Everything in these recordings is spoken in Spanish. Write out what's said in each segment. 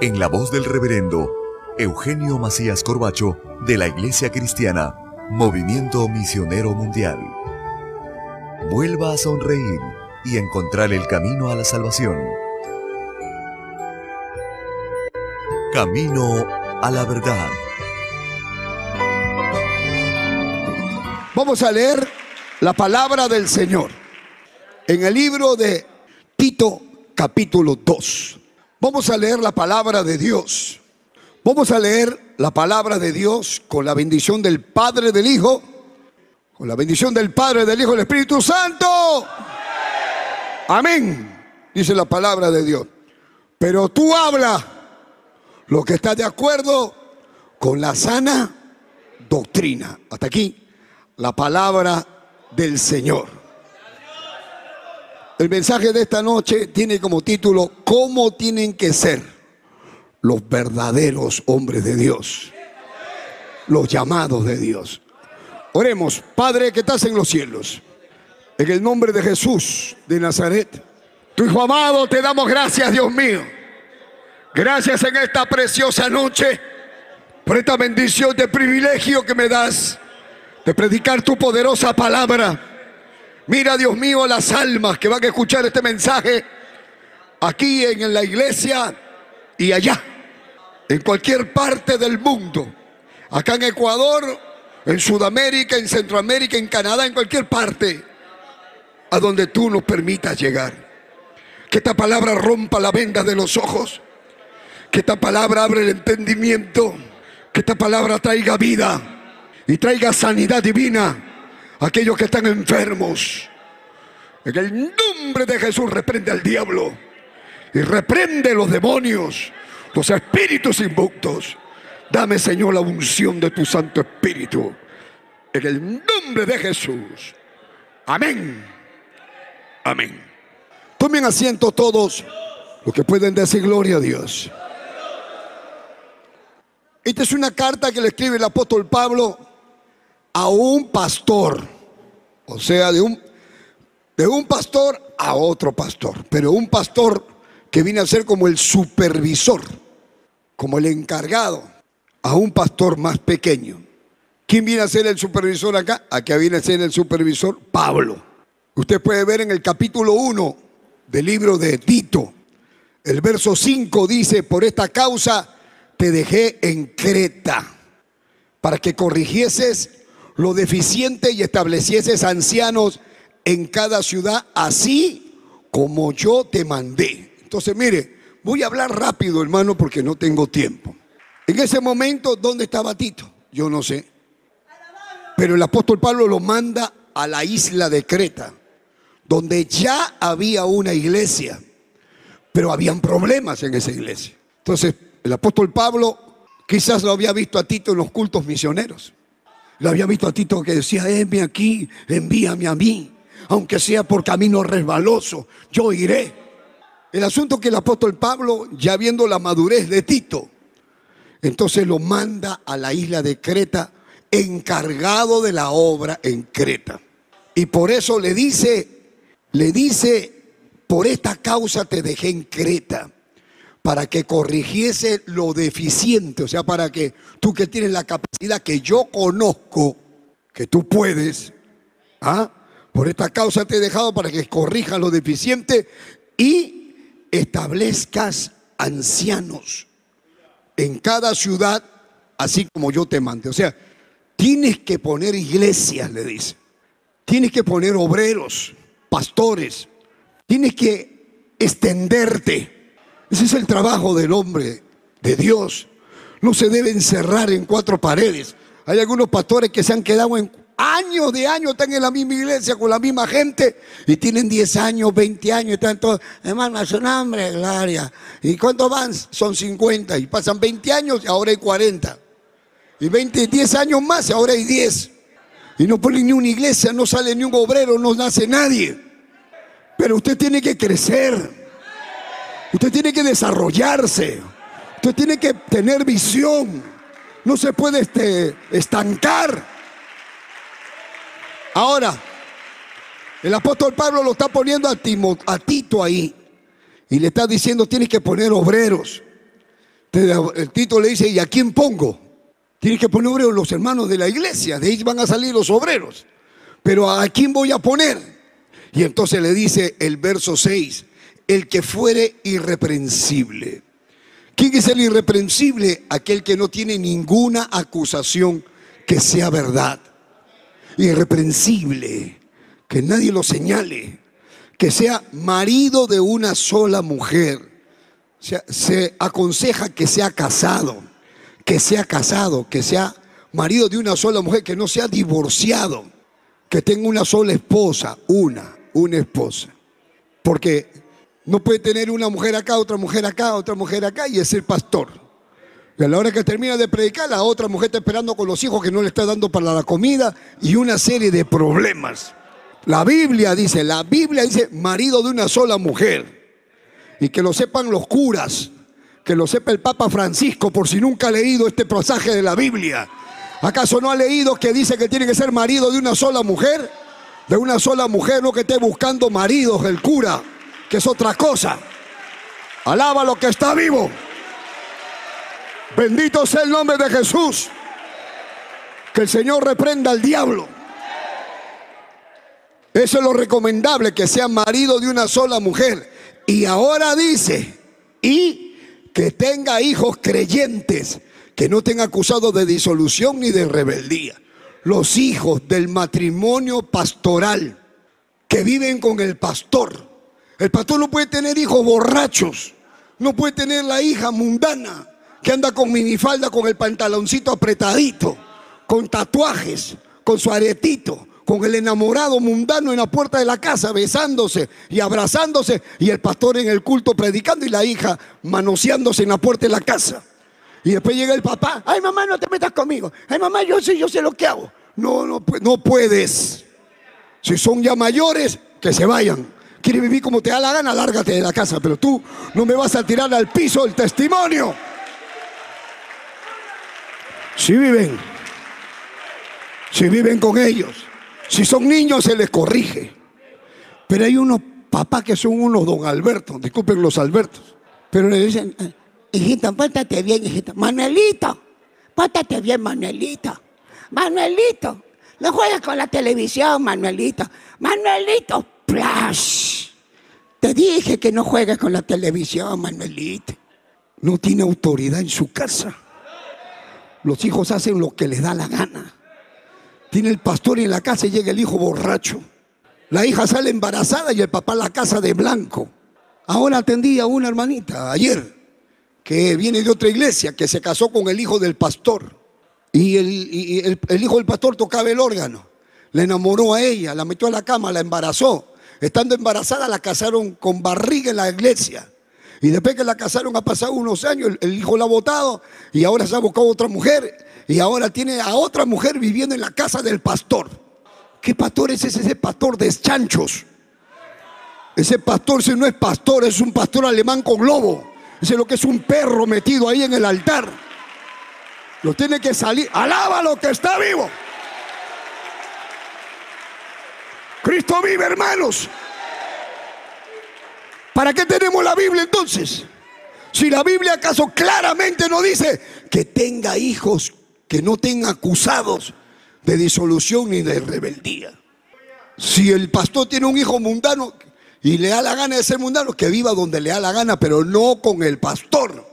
en la voz del reverendo Eugenio Macías Corbacho de la Iglesia Cristiana, Movimiento Misionero Mundial. Vuelva a sonreír y encontrar el camino a la salvación. Camino a la verdad. Vamos a leer la palabra del Señor en el libro de Tito capítulo 2. Vamos a leer la palabra de Dios. Vamos a leer la palabra de Dios con la bendición del Padre, del Hijo, con la bendición del Padre, del Hijo del Espíritu Santo. Amén. Dice la palabra de Dios. Pero tú habla lo que está de acuerdo con la sana doctrina. Hasta aquí la palabra del Señor. El mensaje de esta noche tiene como título ¿Cómo tienen que ser los verdaderos hombres de Dios? Los llamados de Dios. Oremos, Padre que estás en los cielos, en el nombre de Jesús de Nazaret, tu Hijo amado, te damos gracias, Dios mío. Gracias en esta preciosa noche por esta bendición de privilegio que me das de predicar tu poderosa palabra. Mira, Dios mío, las almas que van a escuchar este mensaje aquí en la iglesia y allá, en cualquier parte del mundo, acá en Ecuador, en Sudamérica, en Centroamérica, en Canadá, en cualquier parte, a donde tú nos permitas llegar. Que esta palabra rompa la venda de los ojos, que esta palabra abre el entendimiento, que esta palabra traiga vida y traiga sanidad divina aquellos que están enfermos. En el nombre de Jesús reprende al diablo y reprende los demonios, los espíritus inmuctos. Dame, Señor, la unción de tu Santo Espíritu. En el nombre de Jesús. Amén. Amén. Tomen asiento todos los que pueden decir gloria a Dios. Esta es una carta que le escribe el apóstol Pablo a un pastor. O sea, de un, de un pastor a otro pastor. Pero un pastor que viene a ser como el supervisor, como el encargado, a un pastor más pequeño. ¿Quién viene a ser el supervisor acá? Acá viene a ser el supervisor Pablo. Usted puede ver en el capítulo 1 del libro de Tito, el verso 5 dice, por esta causa te dejé en Creta, para que corrigieses lo deficiente y establecieses ancianos en cada ciudad, así como yo te mandé. Entonces, mire, voy a hablar rápido, hermano, porque no tengo tiempo. En ese momento, ¿dónde estaba Tito? Yo no sé. Pero el apóstol Pablo lo manda a la isla de Creta, donde ya había una iglesia, pero habían problemas en esa iglesia. Entonces, el apóstol Pablo quizás lo había visto a Tito en los cultos misioneros. Lo había visto a Tito que decía, envíame aquí, envíame a mí, aunque sea por camino resbaloso, yo iré. El asunto que el apóstol Pablo, ya viendo la madurez de Tito, entonces lo manda a la isla de Creta, encargado de la obra en Creta. Y por eso le dice, le dice, por esta causa te dejé en Creta para que corrigiese lo deficiente, o sea, para que tú que tienes la capacidad que yo conozco, que tú puedes, ¿ah? por esta causa te he dejado para que corrijas lo deficiente y establezcas ancianos en cada ciudad, así como yo te mande. O sea, tienes que poner iglesias, le dice. Tienes que poner obreros, pastores. Tienes que extenderte ese es el trabajo del hombre, de Dios. No se debe encerrar en cuatro paredes. Hay algunos pastores que se han quedado años de años están en la misma iglesia con la misma gente y tienen 10 años, 20 años, y están todos, hermano, es un hambre, Gloria. ¿Y cuántos van? Son 50 y pasan 20 años y ahora hay 40. Y 20, 10 años más y ahora hay 10. Y no ponen ni una iglesia, no sale ni un obrero, no nace nadie. Pero usted tiene que crecer. Usted tiene que desarrollarse. Usted tiene que tener visión. No se puede este, estancar. Ahora, el apóstol Pablo lo está poniendo a, a Tito ahí. Y le está diciendo, tienes que poner obreros. El Tito le dice, ¿y a quién pongo? Tienes que poner obreros los hermanos de la iglesia. De ahí van a salir los obreros. Pero ¿a quién voy a poner? Y entonces le dice el verso 6, el que fuere irreprensible. ¿Quién es el irreprensible? Aquel que no tiene ninguna acusación que sea verdad. Irreprensible, que nadie lo señale, que sea marido de una sola mujer. Se aconseja que sea casado, que sea casado, que sea marido de una sola mujer, que no sea divorciado, que tenga una sola esposa, una, una esposa. Porque no puede tener una mujer acá, otra mujer acá, otra mujer acá y es el pastor. Y a la hora que termina de predicar, la otra mujer está esperando con los hijos que no le está dando para la comida y una serie de problemas. La Biblia dice, la Biblia dice marido de una sola mujer. Y que lo sepan los curas, que lo sepa el Papa Francisco por si nunca ha leído este pasaje de la Biblia. ¿Acaso no ha leído que dice que tiene que ser marido de una sola mujer? De una sola mujer, no que esté buscando maridos el cura que es otra cosa. Alaba lo que está vivo. Bendito sea el nombre de Jesús. Que el Señor reprenda al diablo. Eso es lo recomendable, que sea marido de una sola mujer. Y ahora dice, y que tenga hijos creyentes, que no tenga acusado de disolución ni de rebeldía. Los hijos del matrimonio pastoral, que viven con el pastor el pastor no puede tener hijos borrachos, no puede tener la hija mundana que anda con minifalda, con el pantaloncito apretadito, con tatuajes, con su aretito, con el enamorado mundano en la puerta de la casa, besándose y abrazándose, y el pastor en el culto predicando y la hija manoseándose en la puerta de la casa. Y después llega el papá, ay mamá, no te metas conmigo, ay mamá, yo sé, yo sé lo que hago. No, no, no puedes. Si son ya mayores, que se vayan. Quieres vivir como te da la gana, lárgate de la casa, pero tú no me vas a tirar al piso el testimonio. Si viven, si viven con ellos, si son niños se les corrige. Pero hay unos papás que son unos don Alberto, disculpen los Albertos, pero le dicen, eh, hijita, pórtate bien, hijita. Manuelito, pórtate bien, Manuelito. Manuelito, no juegues con la televisión, Manuelito. Manuelito, Plash. Te dije que no juegues con la televisión, Manuelito. No tiene autoridad en su casa. Los hijos hacen lo que les da la gana. Tiene el pastor en la casa y llega el hijo borracho. La hija sale embarazada y el papá la casa de blanco. Ahora atendí a una hermanita ayer que viene de otra iglesia que se casó con el hijo del pastor. Y el, el hijo del pastor tocaba el órgano. Le enamoró a ella, la metió a la cama, la embarazó. Estando embarazada la casaron con barriga en la iglesia. Y después que la casaron ha pasado unos años, el, hijo la ha votado y ahora se ha buscado otra mujer y ahora tiene a otra mujer viviendo en la casa del pastor. ¿Qué pastor es ese? Ese pastor de chanchos. Ese pastor si no es pastor, es un pastor alemán con lobo. Ese es lo que es un perro metido ahí en el altar. Lo tiene que salir. Alaba lo que está vivo. Cristo vive, hermanos. ¿Para qué tenemos la Biblia entonces? Si la Biblia acaso claramente no dice que tenga hijos que no tengan acusados de disolución ni de rebeldía. Si el pastor tiene un hijo mundano y le da la gana de ser mundano, que viva donde le da la gana, pero no con el pastor.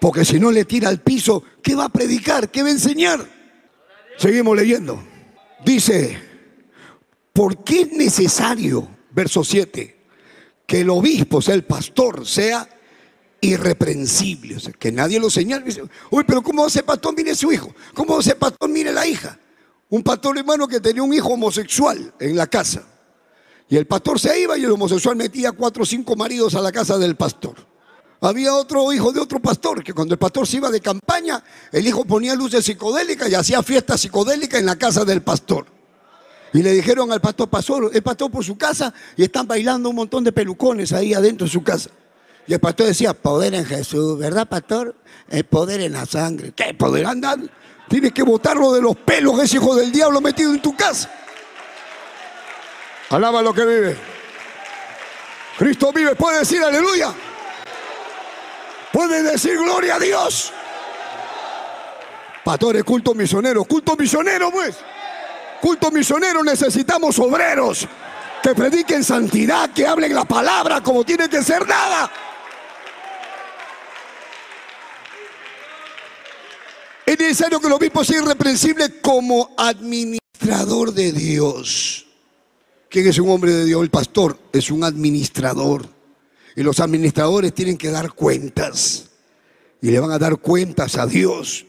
Porque si no le tira al piso, ¿qué va a predicar? ¿Qué va a enseñar? Seguimos leyendo. Dice, ¿Por qué es necesario, verso 7, que el obispo, o sea, el pastor, sea irreprensible? O sea, que nadie lo señale. Uy, pero ¿cómo ser pastor? Mire su hijo. ¿Cómo ser pastor? Mire la hija. Un pastor hermano que tenía un hijo homosexual en la casa. Y el pastor se iba y el homosexual metía cuatro o cinco maridos a la casa del pastor. Había otro hijo de otro pastor que cuando el pastor se iba de campaña, el hijo ponía luces psicodélicas y hacía fiesta psicodélica en la casa del pastor. Y le dijeron al pastor, pastor, el pastor por su casa y están bailando un montón de pelucones ahí adentro de su casa. Y el pastor decía, poder en Jesús, ¿verdad, pastor? El poder en la sangre. ¿Qué poder andar? Tienes que botarlo de los pelos, ese hijo del diablo metido en tu casa. Alaba lo que vive. Cristo vive, puede decir aleluya. Puede decir gloria a Dios. Pastores, culto misionero, culto misionero, pues. Culto misionero necesitamos obreros que prediquen santidad, que hablen la palabra como tiene que ser nada. Es necesario que lo obispo sea irreprensible como administrador de Dios. ¿Quién es un hombre de Dios? El pastor es un administrador. Y los administradores tienen que dar cuentas. Y le van a dar cuentas a Dios.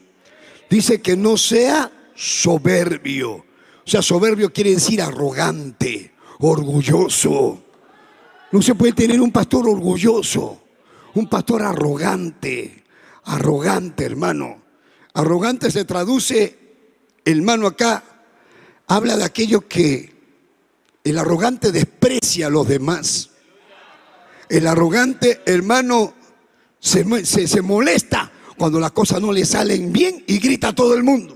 Dice que no sea soberbio o sea, soberbio quiere decir arrogante, orgulloso. No se puede tener un pastor orgulloso, un pastor arrogante, arrogante, hermano. Arrogante se traduce, hermano, acá, habla de aquello que el arrogante desprecia a los demás. El arrogante, hermano, se, se molesta cuando las cosas no le salen bien y grita a todo el mundo.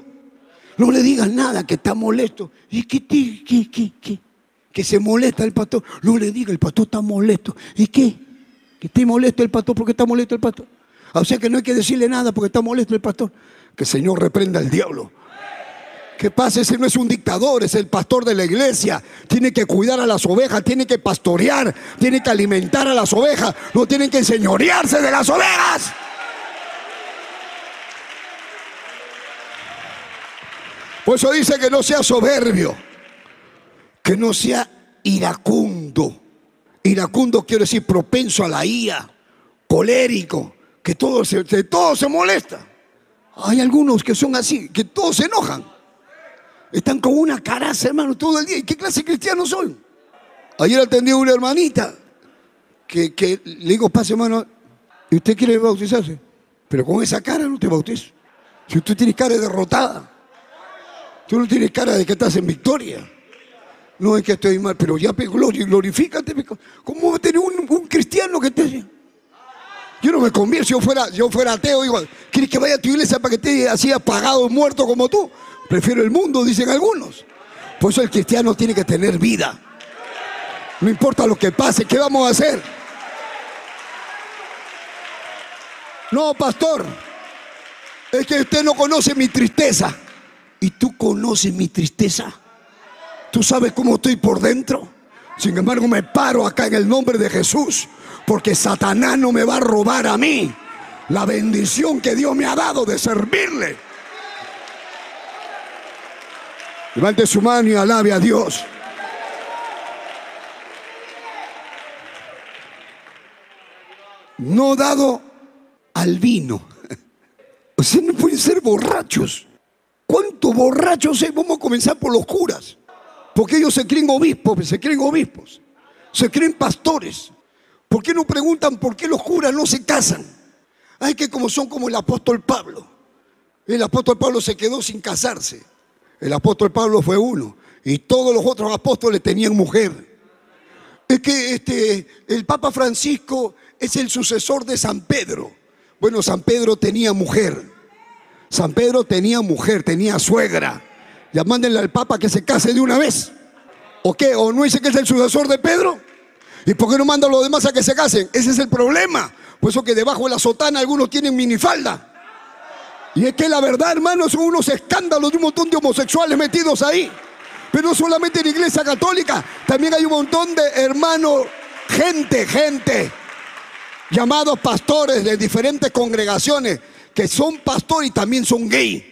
No le digas nada que está molesto. ¿Y qué, qué, qué, qué? Que se molesta el pastor. No le diga, el pastor está molesto. ¿Y qué? Que esté molesto el pastor porque está molesto el pastor. O sea que no hay que decirle nada porque está molesto el pastor. Que el Señor reprenda al diablo. ¿Qué pasa? Ese no es un dictador, es el pastor de la iglesia. Tiene que cuidar a las ovejas, tiene que pastorear, tiene que alimentar a las ovejas. No tienen que enseñorearse de las ovejas. Por eso dice que no sea soberbio, que no sea iracundo. Iracundo quiere decir propenso a la ira, colérico, que todo se, todo se molesta. Hay algunos que son así, que todos se enojan. Están con una caraza, hermano, todo el día. ¿Y qué clase de cristianos son? Ayer atendí a una hermanita que, que le digo, pase, hermano, ¿y usted quiere bautizarse? Pero con esa cara no te bautizo. Si usted tiene cara derrotada. Tú no tienes cara de que estás en victoria. No es que estoy mal, pero ya glorifícate. ¿Cómo va a tener un, cristiano que te... Yo no me convierto, si yo fuera, yo fuera ateo, igual. ¿Quieres que vaya a tu iglesia para que esté así apagado, muerto como tú? Prefiero el mundo, dicen algunos. Por eso el cristiano tiene que tener vida. No importa lo que pase, ¿qué vamos a hacer? No, pastor, es que usted no conoce mi tristeza. Y tú conoces mi tristeza. Tú sabes cómo estoy por dentro. Sin embargo, me paro acá en el nombre de Jesús. Porque Satanás no me va a robar a mí la bendición que Dios me ha dado de servirle. Levante su mano y alabe a Dios. No dado al vino. O sea, no pueden ser borrachos. ¿Cuántos borrachos hay? Vamos a comenzar por los curas. Porque ellos se creen obispos, se creen obispos, se creen pastores. ¿Por qué no preguntan por qué los curas no se casan? Hay que como son como el apóstol Pablo. El apóstol Pablo se quedó sin casarse. El apóstol Pablo fue uno. Y todos los otros apóstoles tenían mujer. Es que este, el Papa Francisco es el sucesor de San Pedro. Bueno, San Pedro tenía mujer. San Pedro tenía mujer, tenía suegra. Ya mándenle al Papa que se case de una vez. ¿O qué? ¿O no dice que es el sucesor de Pedro? ¿Y por qué no manda a los demás a que se casen? Ese es el problema. Por eso que debajo de la sotana algunos tienen minifalda. Y es que la verdad, hermanos, son unos escándalos de un montón de homosexuales metidos ahí. Pero no solamente en la iglesia católica, también hay un montón de hermanos, gente, gente, llamados pastores de diferentes congregaciones que son pastores y también son gay.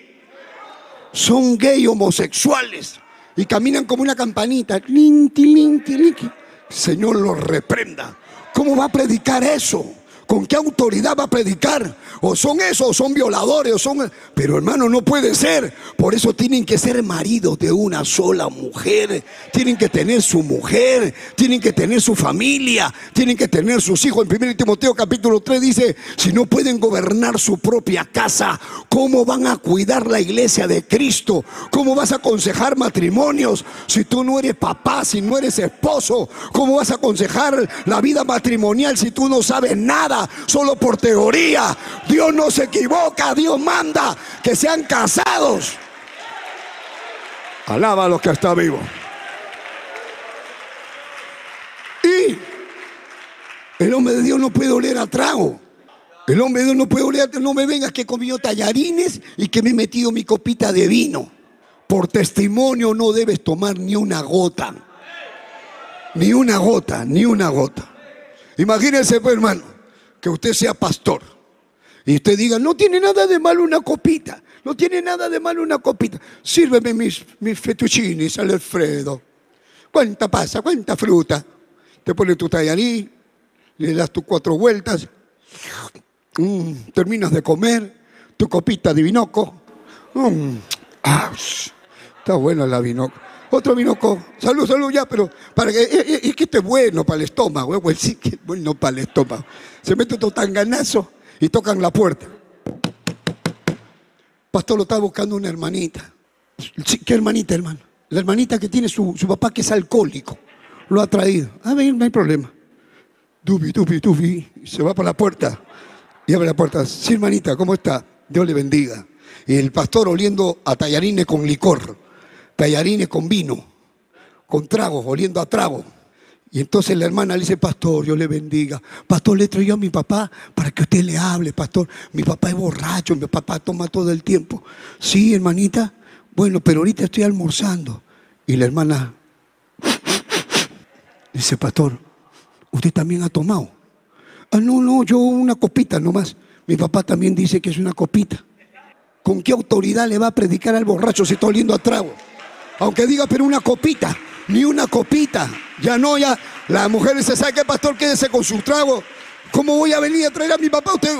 Son gay homosexuales y caminan como una campanita. Linti, linti, linti. Señor los reprenda. ¿Cómo va a predicar eso? ¿Con qué autoridad va a predicar? O son esos, o son violadores, o son... Pero hermano, no puede ser. Por eso tienen que ser maridos de una sola mujer. Tienen que tener su mujer, tienen que tener su familia, tienen que tener sus hijos. En 1 Timoteo capítulo 3 dice, si no pueden gobernar su propia casa, ¿cómo van a cuidar la iglesia de Cristo? ¿Cómo vas a aconsejar matrimonios si tú no eres papá, si no eres esposo? ¿Cómo vas a aconsejar la vida matrimonial si tú no sabes nada? Solo por teoría. Dios no se equivoca, Dios manda que sean casados. Alaba a los que está vivo. Y el hombre de Dios no puede oler a trago. El hombre de Dios no puede oler, no me vengas que he comido tallarines y que me he metido mi copita de vino. Por testimonio no debes tomar ni una gota. Ni una gota, ni una gota. Imagínense, pues, hermano que usted sea pastor y usted diga, no tiene nada de malo una copita, no tiene nada de malo una copita, sírveme mis, mis fettuccini al Alfredo. ¿Cuánta pasa? ¿Cuánta fruta? Te pone tu tallarín, le das tus cuatro vueltas, mm, terminas de comer, tu copita de vinoco. Mm, ah, está buena la vinoco. Otro vinoco, salud, salud ya, pero para que, es que este es bueno para el estómago, pues sí que es bueno para el estómago. Se mete otro tanganazo y tocan la puerta. Pastor lo está buscando una hermanita. ¿Qué hermanita, hermano? La hermanita que tiene su, papá que es alcohólico. Lo ha traído. A ver, no hay problema. Dubi, dubi, dubi. Se va por la puerta y abre la puerta. Sí, hermanita, ¿cómo está? Dios le bendiga. Y el pastor oliendo a tallarines con licor, tallarines con vino, con tragos, oliendo a trago. Y entonces la hermana le dice, pastor, Dios le bendiga. Pastor, le traigo a mi papá para que usted le hable, pastor. Mi papá es borracho, mi papá toma todo el tiempo. Sí, hermanita. Bueno, pero ahorita estoy almorzando. Y la hermana dice, pastor, ¿usted también ha tomado? Ah, no, no, yo una copita nomás. Mi papá también dice que es una copita. ¿Con qué autoridad le va a predicar al borracho si está oliendo a trago? Aunque diga, pero una copita ni una copita. Ya no, ya la mujer dice, ¿sabe qué, pastor? Quédese con su trago. ¿Cómo voy a venir a traer a mi papá? Usted,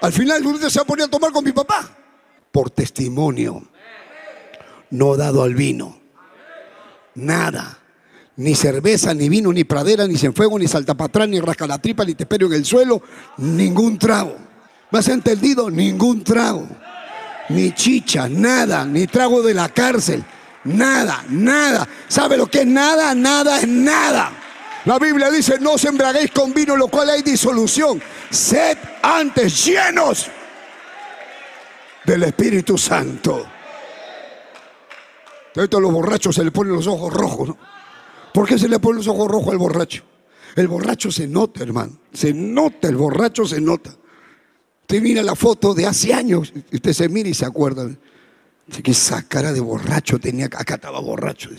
al final usted se va a a tomar con mi papá. Por testimonio, no dado al vino. Nada. Ni cerveza, ni vino, ni pradera, ni fuego, ni saltapatrán, ni rasca la tripa, ni te en el suelo. Ningún trago. ¿Me has entendido? Ningún trago. Ni chicha, nada. Ni trago de la cárcel Nada, nada. ¿Sabe lo que es nada? Nada es nada. La Biblia dice, no os embraguéis con vino, lo cual hay disolución. Sed antes llenos del Espíritu Santo. Entonces a los borrachos se le ponen los ojos rojos. ¿no? ¿Por qué se le ponen los ojos rojos al borracho? El borracho se nota, hermano. Se nota, el borracho se nota. Usted mira la foto de hace años, usted se mira y se acuerda. Esa cara de borracho tenía, acá estaba borracho.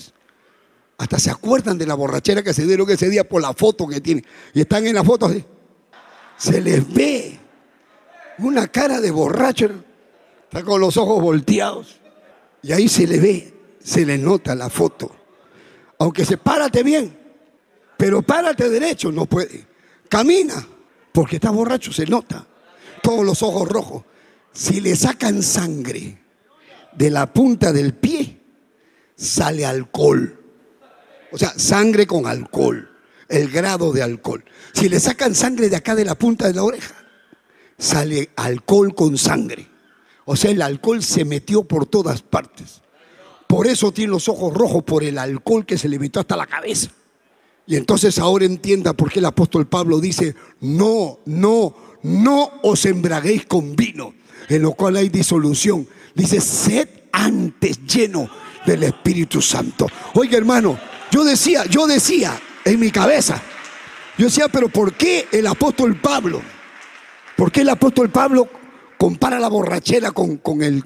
Hasta se acuerdan de la borrachera que se dieron ese día por la foto que tiene. Y están en la foto así. Se les ve una cara de borracho. Está con los ojos volteados. Y ahí se le ve, se le nota la foto. Aunque se párate bien, pero párate derecho, no puede. Camina, porque está borracho, se nota. Todos los ojos rojos. Si le sacan sangre, de la punta del pie sale alcohol. O sea, sangre con alcohol, el grado de alcohol. Si le sacan sangre de acá de la punta de la oreja, sale alcohol con sangre. O sea, el alcohol se metió por todas partes. Por eso tiene los ojos rojos, por el alcohol que se le metió hasta la cabeza. Y entonces ahora entienda por qué el apóstol Pablo dice, no, no, no os embraguéis con vino, en lo cual hay disolución, Dice, sed antes lleno del Espíritu Santo. Oiga, hermano, yo decía, yo decía en mi cabeza, yo decía, pero ¿por qué el apóstol Pablo? ¿Por qué el apóstol Pablo compara la borrachera con, el,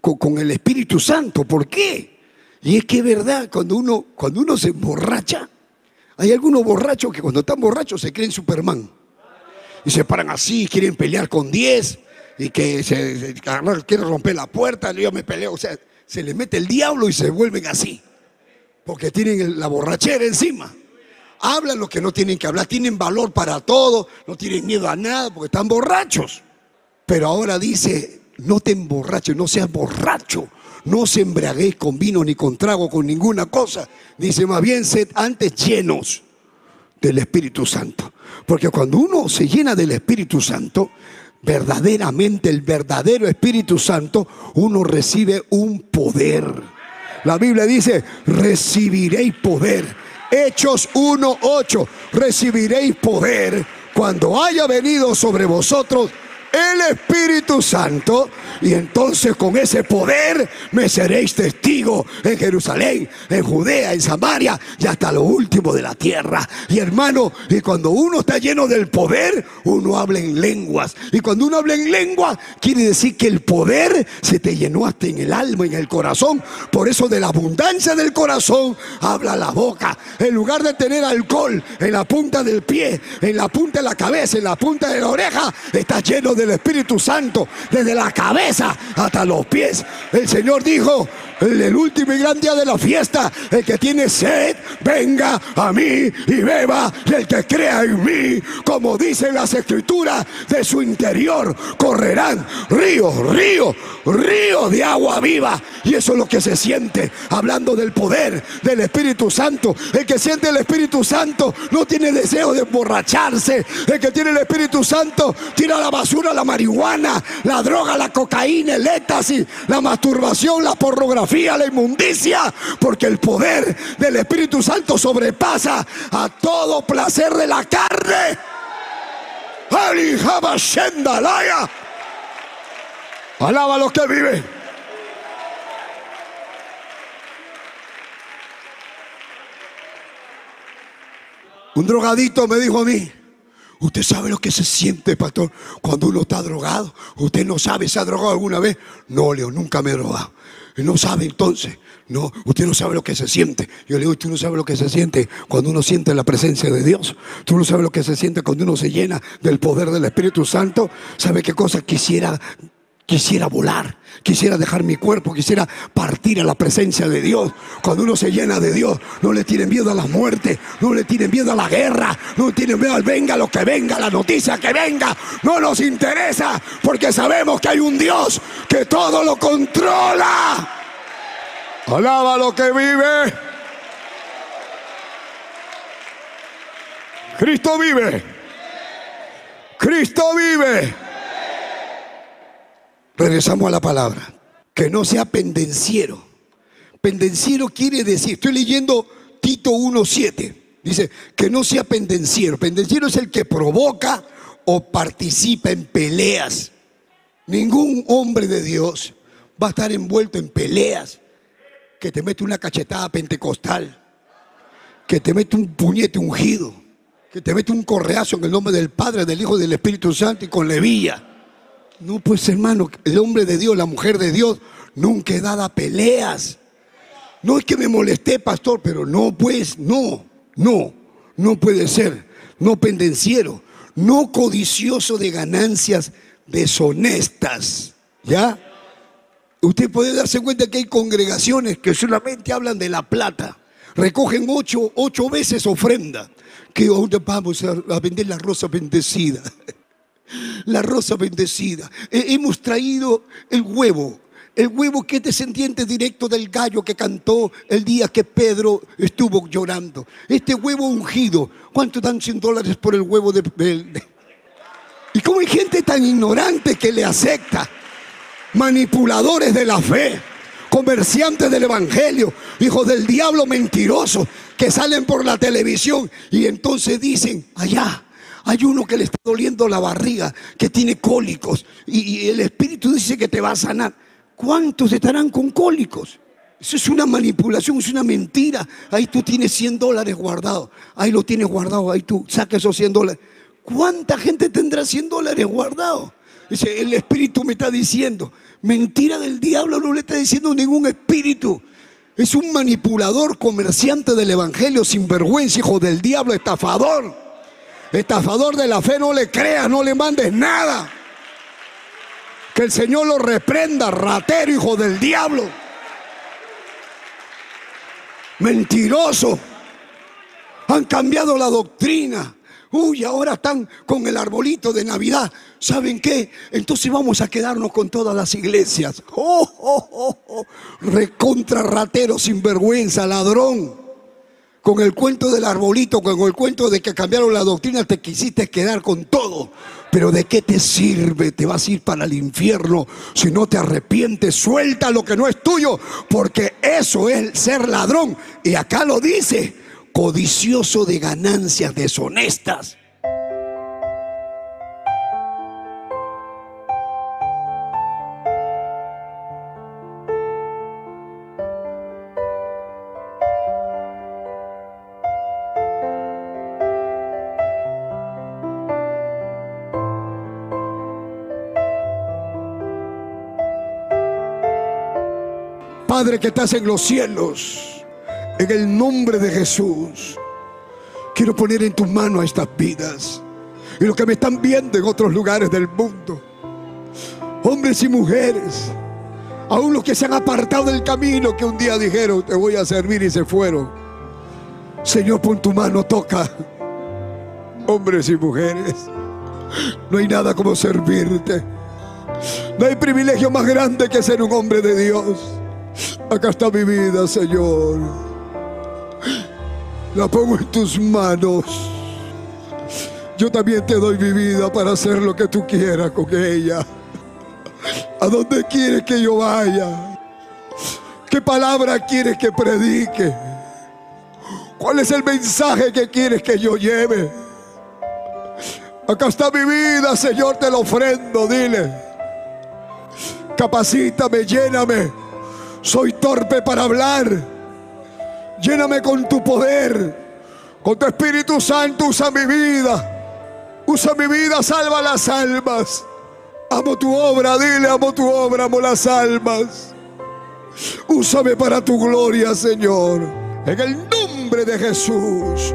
con, el Espíritu Santo? ¿Por qué? Y es que es verdad, cuando uno, cuando uno se emborracha, hay algunos borrachos que cuando están borrachos se creen Superman. Y se paran así, quieren pelear con 10, y que se, quiere romper la puerta, yo me peleo. O sea, se le mete el diablo y se vuelven así. Porque tienen la borrachera encima. hablan lo que no tienen que hablar, tienen valor para todo, no tienen miedo a nada porque están borrachos. Pero ahora dice, no te emborraches, no seas borracho, no se embriaguéis con vino ni con trago, con ninguna cosa. Dice, más bien sed antes llenos del Espíritu Santo. Porque cuando uno se llena del Espíritu Santo, verdaderamente el verdadero Espíritu Santo, uno recibe un poder. La Biblia dice, recibiréis poder. Hechos 1.8, recibiréis poder cuando haya venido sobre vosotros el Espíritu Santo y entonces con ese poder me seréis testigo en Jerusalén, en Judea, en Samaria y hasta lo último de la tierra. Y hermano, y cuando uno está lleno del poder, uno habla en lenguas. Y cuando uno habla en lengua, quiere decir que el poder se te llenó hasta en el alma, en el corazón. Por eso de la abundancia del corazón habla la boca. En lugar de tener alcohol en la punta del pie, en la punta de la cabeza, en la punta de la oreja, está lleno del Espíritu Santo desde la cabeza hasta los pies. El Señor dijo, el último y gran día de la fiesta, el que tiene sed, venga a mí y beba. El que crea en mí, como dicen las escrituras, de su interior correrán ríos, ríos, ríos de agua viva. Y eso es lo que se siente hablando del poder del Espíritu Santo. El que siente el Espíritu Santo no tiene deseo de emborracharse. El que tiene el Espíritu Santo tira la basura, la marihuana, la droga, la cocaína, el éxtasis, la masturbación, la pornografía, la inmundicia. Porque el poder del Espíritu Santo sobrepasa a todo placer de la carne. Alaba a los que viven. Un drogadito me dijo a mí, usted sabe lo que se siente, pastor, cuando uno está drogado. Usted no sabe, ¿se ha drogado alguna vez? No, Leo, nunca me he drogado. No sabe entonces. No, usted no sabe lo que se siente. Yo le digo, tú no sabes lo que se siente cuando uno siente la presencia de Dios. Tú no sabes lo que se siente cuando uno se llena del poder del Espíritu Santo. ¿Sabe qué cosa quisiera Quisiera volar, quisiera dejar mi cuerpo, quisiera partir a la presencia de Dios. Cuando uno se llena de Dios, no le tiene miedo a la muerte, no le tiene miedo a la guerra, no le tiene miedo al venga lo que venga, la noticia que venga. No nos interesa porque sabemos que hay un Dios que todo lo controla. Alaba lo que vive. Cristo vive. Cristo vive. Regresamos a la palabra. Que no sea pendenciero. Pendenciero quiere decir, estoy leyendo Tito 1.7. Dice, que no sea pendenciero. Pendenciero es el que provoca o participa en peleas. Ningún hombre de Dios va a estar envuelto en peleas. Que te mete una cachetada pentecostal. Que te mete un puñete ungido. Que te mete un correazo en el nombre del Padre, del Hijo y del Espíritu Santo y con levilla no, pues hermano, el hombre de Dios, la mujer de Dios, nunca he dado peleas. No es que me molesté, pastor, pero no, pues, no, no, no puede ser. No pendenciero, no codicioso de ganancias deshonestas. ¿Ya? Usted puede darse cuenta que hay congregaciones que solamente hablan de la plata. Recogen ocho, ocho veces ofrenda. Que vamos a, a vender la rosa bendecida. La rosa bendecida. hemos traído el huevo, el huevo que es descendiente directo del gallo que cantó el día que Pedro estuvo llorando. Este huevo ungido, ¿cuánto dan 100 dólares por el huevo de. Y cómo hay gente tan ignorante que le acepta, manipuladores de la fe, comerciantes del evangelio, hijos del diablo mentiroso, que salen por la televisión y entonces dicen, allá, hay uno que le está doliendo la barriga, que tiene cólicos y, el Espíritu dice que te va a sanar. ¿Cuántos estarán con cólicos? Eso es una manipulación, es una mentira. Ahí tú tienes 100 dólares guardados. Ahí lo tienes guardado. Ahí tú sacas esos 100 dólares. ¿Cuánta gente tendrá 100 dólares guardados? Dice, el Espíritu me está diciendo. Mentira del diablo no le está diciendo ningún espíritu. Es un manipulador, comerciante del Evangelio, sinvergüenza, hijo del diablo, estafador. Estafador de la fe, no le creas, no le mandes nada. Que el Señor lo reprenda, ratero, hijo del diablo. Mentiroso. Han cambiado la doctrina. Uy, ahora están con el arbolito de Navidad. ¿Saben qué? Entonces vamos a quedarnos con todas las iglesias. Oh, oh, oh, oh. Recontra ratero, sinvergüenza, ladrón. Con el cuento del arbolito, con el cuento de que cambiaron la doctrina, te quisiste quedar con todo. Pero ¿de qué te sirve? Te vas a ir para el infierno si no te arrepientes. Suelta lo que no es tuyo, porque eso es ser ladrón. Y acá lo dice codicioso de ganancias deshonestas. Padre que estás en los cielos en el nombre de Jesús, quiero poner en tus manos estas vidas y los que me están viendo en otros lugares del mundo, hombres y mujeres, aún los que se han apartado del camino que un día dijeron, te voy a servir y se fueron. Señor, pon tu mano, toca, hombres y mujeres. No hay nada como servirte. No hay privilegio más grande que ser un hombre de Dios. Acá está mi vida, Señor. La pongo en tus manos. Yo también te doy mi vida para hacer lo que tú quieras con ella. ¿A dónde quieres que yo vaya? ¿Qué palabra quieres que predique? ¿Cuál es el mensaje que quieres que yo lleve? Acá está mi vida, Señor, te lo ofrendo, dile. Capacítame, lléname. Soy torpe para hablar Lléname con tu poder, con tu Espíritu Santo. Usa mi vida. Usa mi vida, salva las almas. Amo tu obra, dile, amo tu obra, amo las almas. Úsame para tu gloria, Señor. En el nombre de Jesús.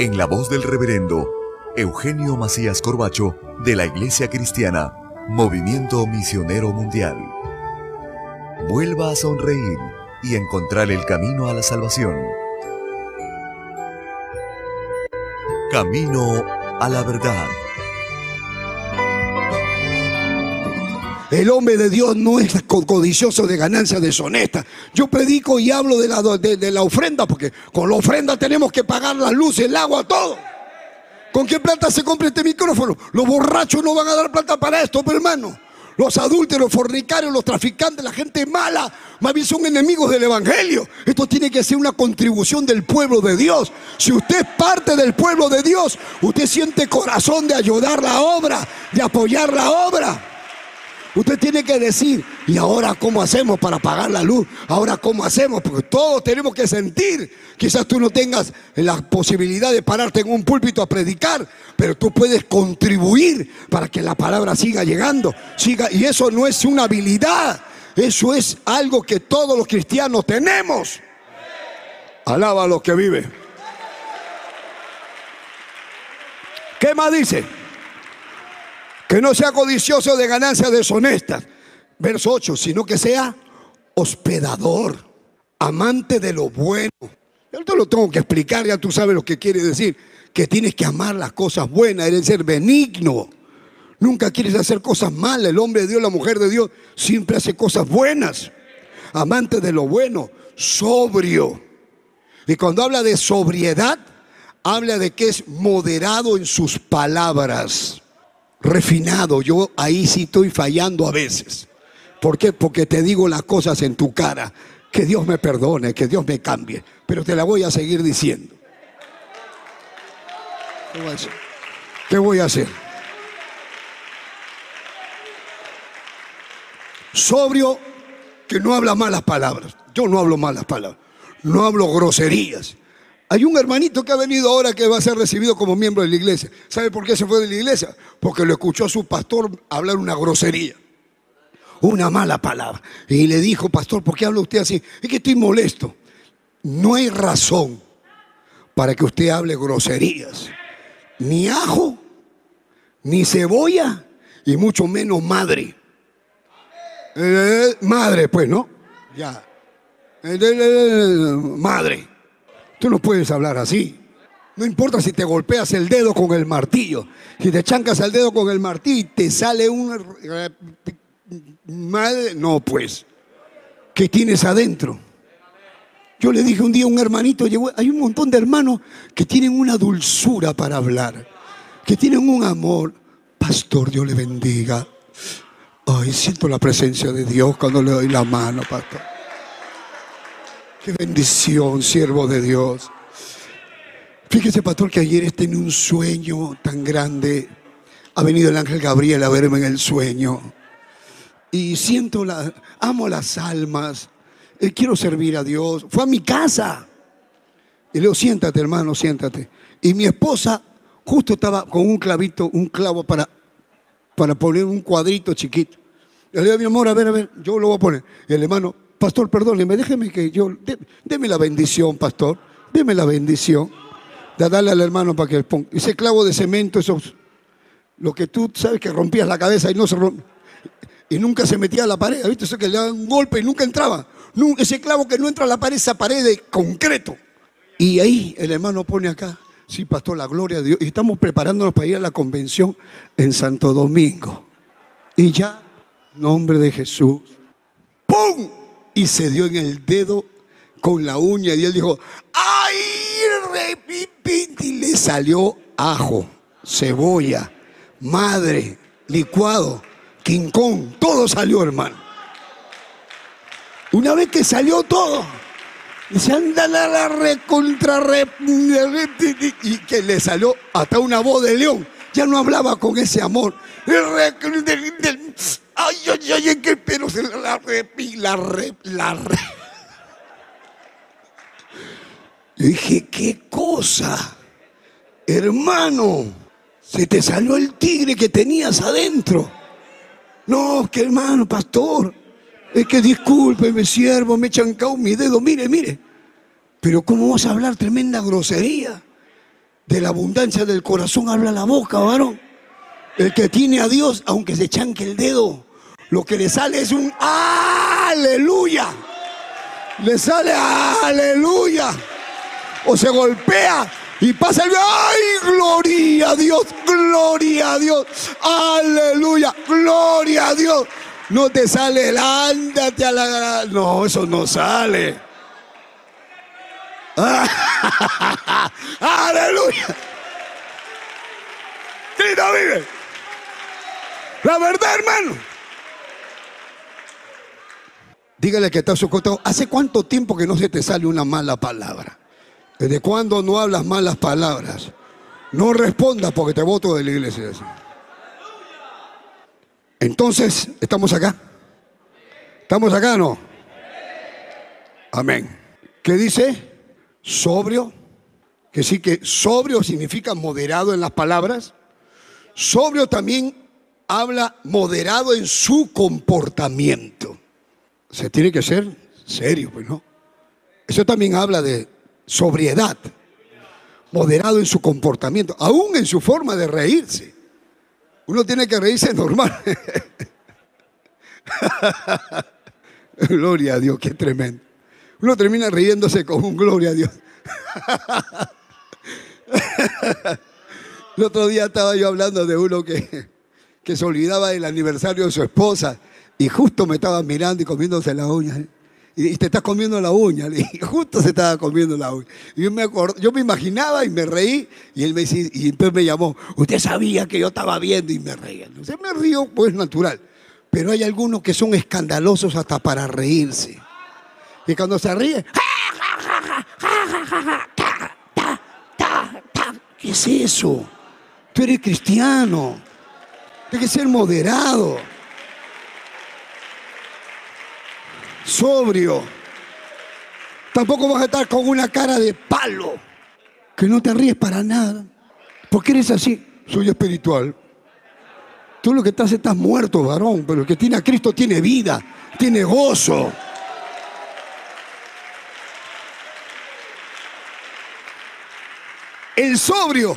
en la voz del reverendo Eugenio Macías Corbacho de la Iglesia Cristiana, Movimiento Misionero Mundial. Vuelva a sonreír y encontrar el camino a la salvación. Camino a la verdad. El hombre de Dios no es codicioso de ganancias deshonestas. Yo predico y hablo de la, de, la ofrenda, porque con la ofrenda tenemos que pagar la luz, el agua, todo. ¿Con qué plata se compra este micrófono? Los borrachos no van a dar plata para esto, pero hermano. Los adúlteros, fornicarios, los traficantes, la gente mala, más bien son enemigos del Evangelio. Esto tiene que ser una contribución del pueblo de Dios. Si usted es parte del pueblo de Dios, usted siente corazón de ayudar la obra, de apoyar la obra. Usted tiene que decir, ¿y ahora cómo hacemos para pagar la luz? ¿Ahora cómo hacemos? Porque todos tenemos que sentir. Quizás tú no tengas la posibilidad de pararte en un púlpito a predicar, pero tú puedes contribuir para que la palabra siga llegando. Siga, y eso no es una habilidad, eso es algo que todos los cristianos tenemos. Alaba a los que viven. ¿Qué más dice? Que no sea codicioso de ganancias deshonestas. Verso 8, sino que sea hospedador, amante de lo bueno. Yo te lo tengo que explicar, ya tú sabes lo que quiere decir. Que tienes que amar las cosas buenas, eres ser benigno. Nunca quieres hacer cosas malas. El hombre de Dios, la mujer de Dios, siempre hace cosas buenas. Amante de lo bueno, sobrio. Y cuando habla de sobriedad, habla de que es moderado en sus palabras refinado. Yo ahí sí estoy fallando a veces. ¿Por qué? Porque te digo las cosas en tu cara. Que Dios me perdone, que Dios me cambie. Pero te la voy a seguir diciendo. ¿Qué voy a hacer? ¿Qué voy a hacer? Sobrio que no habla malas palabras. Yo no hablo malas palabras. No hablo groserías. Hay un hermanito que ha venido ahora que va a ser recibido como miembro de la iglesia. ¿Sabe por qué se fue de la iglesia? Porque lo escuchó a su pastor hablar una grosería, una mala palabra. Y le dijo, pastor, ¿por qué habla usted así? Es que estoy molesto. No hay razón para que usted hable groserías. Ni ajo, ni cebolla, y mucho menos madre. Eh, madre, pues, ¿no? Ya. Eh, madre. Tú no puedes hablar así. No importa si te golpeas el dedo con el martillo. Si te chancas el dedo con el martillo te sale un... Madre, no pues. ¿Qué tienes adentro? Yo le dije un día a un hermanito, hay un montón de hermanos que tienen una dulzura para hablar, que tienen un amor. Pastor, Dios le bendiga. Ay, siento la presencia de Dios cuando le doy la mano, pastor. Qué bendición, siervo de Dios. Fíjese, pastor, que ayer tenía un sueño tan grande. Ha venido el ángel Gabriel a verme en el sueño. Y siento la, amo las almas. Eh, quiero servir a Dios. Fue a mi casa. Y le digo, siéntate, hermano, siéntate. Y mi esposa justo estaba con un clavito, un clavo para, para poner un cuadrito chiquito. Le digo, mi amor, a ver, a ver, yo lo voy a poner. Y el hermano, pastor, perdóneme, déjeme que yo, deme la bendición, pastor, deme la bendición. De darle al hermano para que ponga. Ese clavo de cemento, eso, lo que tú sabes que rompías la cabeza y no se rompe. Y nunca se metía a la pared, ¿viste? Eso que le daban un golpe y nunca entraba. Ese clavo que no entra a la pared, esa pared de concreto. Y ahí el hermano pone acá, sí, pastor, la gloria de Dios. Y estamos preparándonos para ir a la convención en Santo Domingo. Y ya, nombre de Jesús, ¡pum! Y se dio en el dedo con la uña y él dijo, ¡ay! Y le salió ajo, cebolla, madre, licuado, quincón, todo salió, hermano. Una vez que salió todo, se anda la, la recontra y que le salió hasta una voz de león. Ya no hablaba con ese amor. Ay, ay, ay, que pero se la repi, la re, la re. dije, qué cosa, hermano, se te salió el tigre que tenías adentro. No, que hermano, pastor, es que discúlpeme, siervo, me he chancado mi dedo, mire, mire. Pero ¿cómo vas a hablar tremenda grosería? De la abundancia del corazón habla la boca, varón. El que tiene a Dios, aunque se chanque el dedo, lo que le sale es un aleluya. Le sale aleluya. O se golpea y pasa el... ¡Ay, gloria a Dios! ¡Gloria a Dios! ¡Aleluya! ¡Gloria a Dios! No te sale el ándate a la... No, eso no sale. ¡Aleluya! no vive. La verdad, hermano. Dígale que está su costado. ¿Hace cuánto tiempo que no se te sale una mala palabra? ¿Desde cuándo no hablas malas palabras? No respondas porque te voto de la iglesia. Entonces, ¿estamos acá? ¿Estamos acá o no? Amén. ¿Qué dice? Sobrio. Que sí que sobrio significa moderado en las palabras. Sobrio también habla moderado en su comportamiento. Se tiene que ser serio, pues no. Eso también habla de sobriedad, moderado en su comportamiento, aún en su forma de reírse. Uno tiene que reírse normal. gloria a Dios, qué tremendo. Uno termina riéndose con un gloria a Dios. El otro día estaba yo hablando de uno que, que se olvidaba del aniversario de su esposa y justo me estaba mirando y comiéndose la uña. Y te estás comiendo la uña. Y justo se estaba comiendo la uña. Y yo me, yo me imaginaba y me reí. Y él me decía, y entonces me llamó. Usted sabía que yo estaba viendo y me reía. Usted me río, pues natural. Pero hay algunos que son escandalosos hasta para reírse. Y cuando se ríe, ¿qué es eso? Tú eres cristiano. Tienes que ser moderado. Sobrio. Tampoco vas a estar con una cara de palo, que no te ríes para nada. porque eres así? Soy espiritual. Tú lo que estás estás muerto, varón, pero el que tiene a Cristo tiene vida, tiene gozo. El sobrio.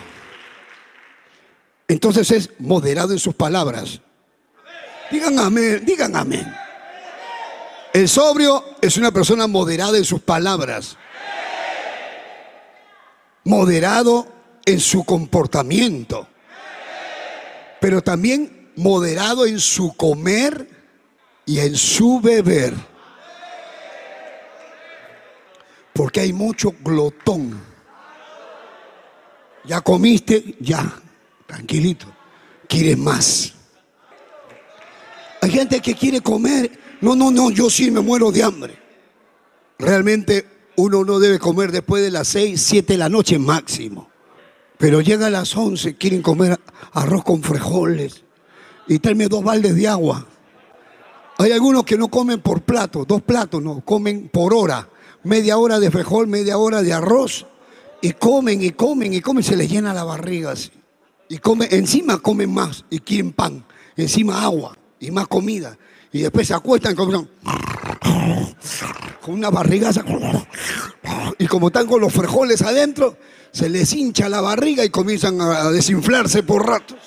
Entonces es moderado en sus palabras. Digan amén, digan amén. El sobrio es una persona moderada en sus palabras, moderado en su comportamiento, pero también moderado en su comer y en su beber. Porque hay mucho glotón. Ya comiste, ya, tranquilito. Quieres más. Hay gente que quiere comer no, no, no, yo sí me muero de hambre. Realmente uno no debe comer después de las 6, 7 de la noche máximo. Pero llega a las 11, quieren comer arroz con frijoles y tráeme dos baldes de agua. Hay algunos que no comen por plato, dos platos, no, comen por hora. Media hora de frijol, media hora de arroz. Y comen y comen y comen, se les llena la barriga así. Y comen, encima comen más y quieren pan, encima agua y más comida y después se acuestan con, con una barriga y como están con los frijoles adentro, se les hincha la barriga y comienzan a desinflarse por ratos.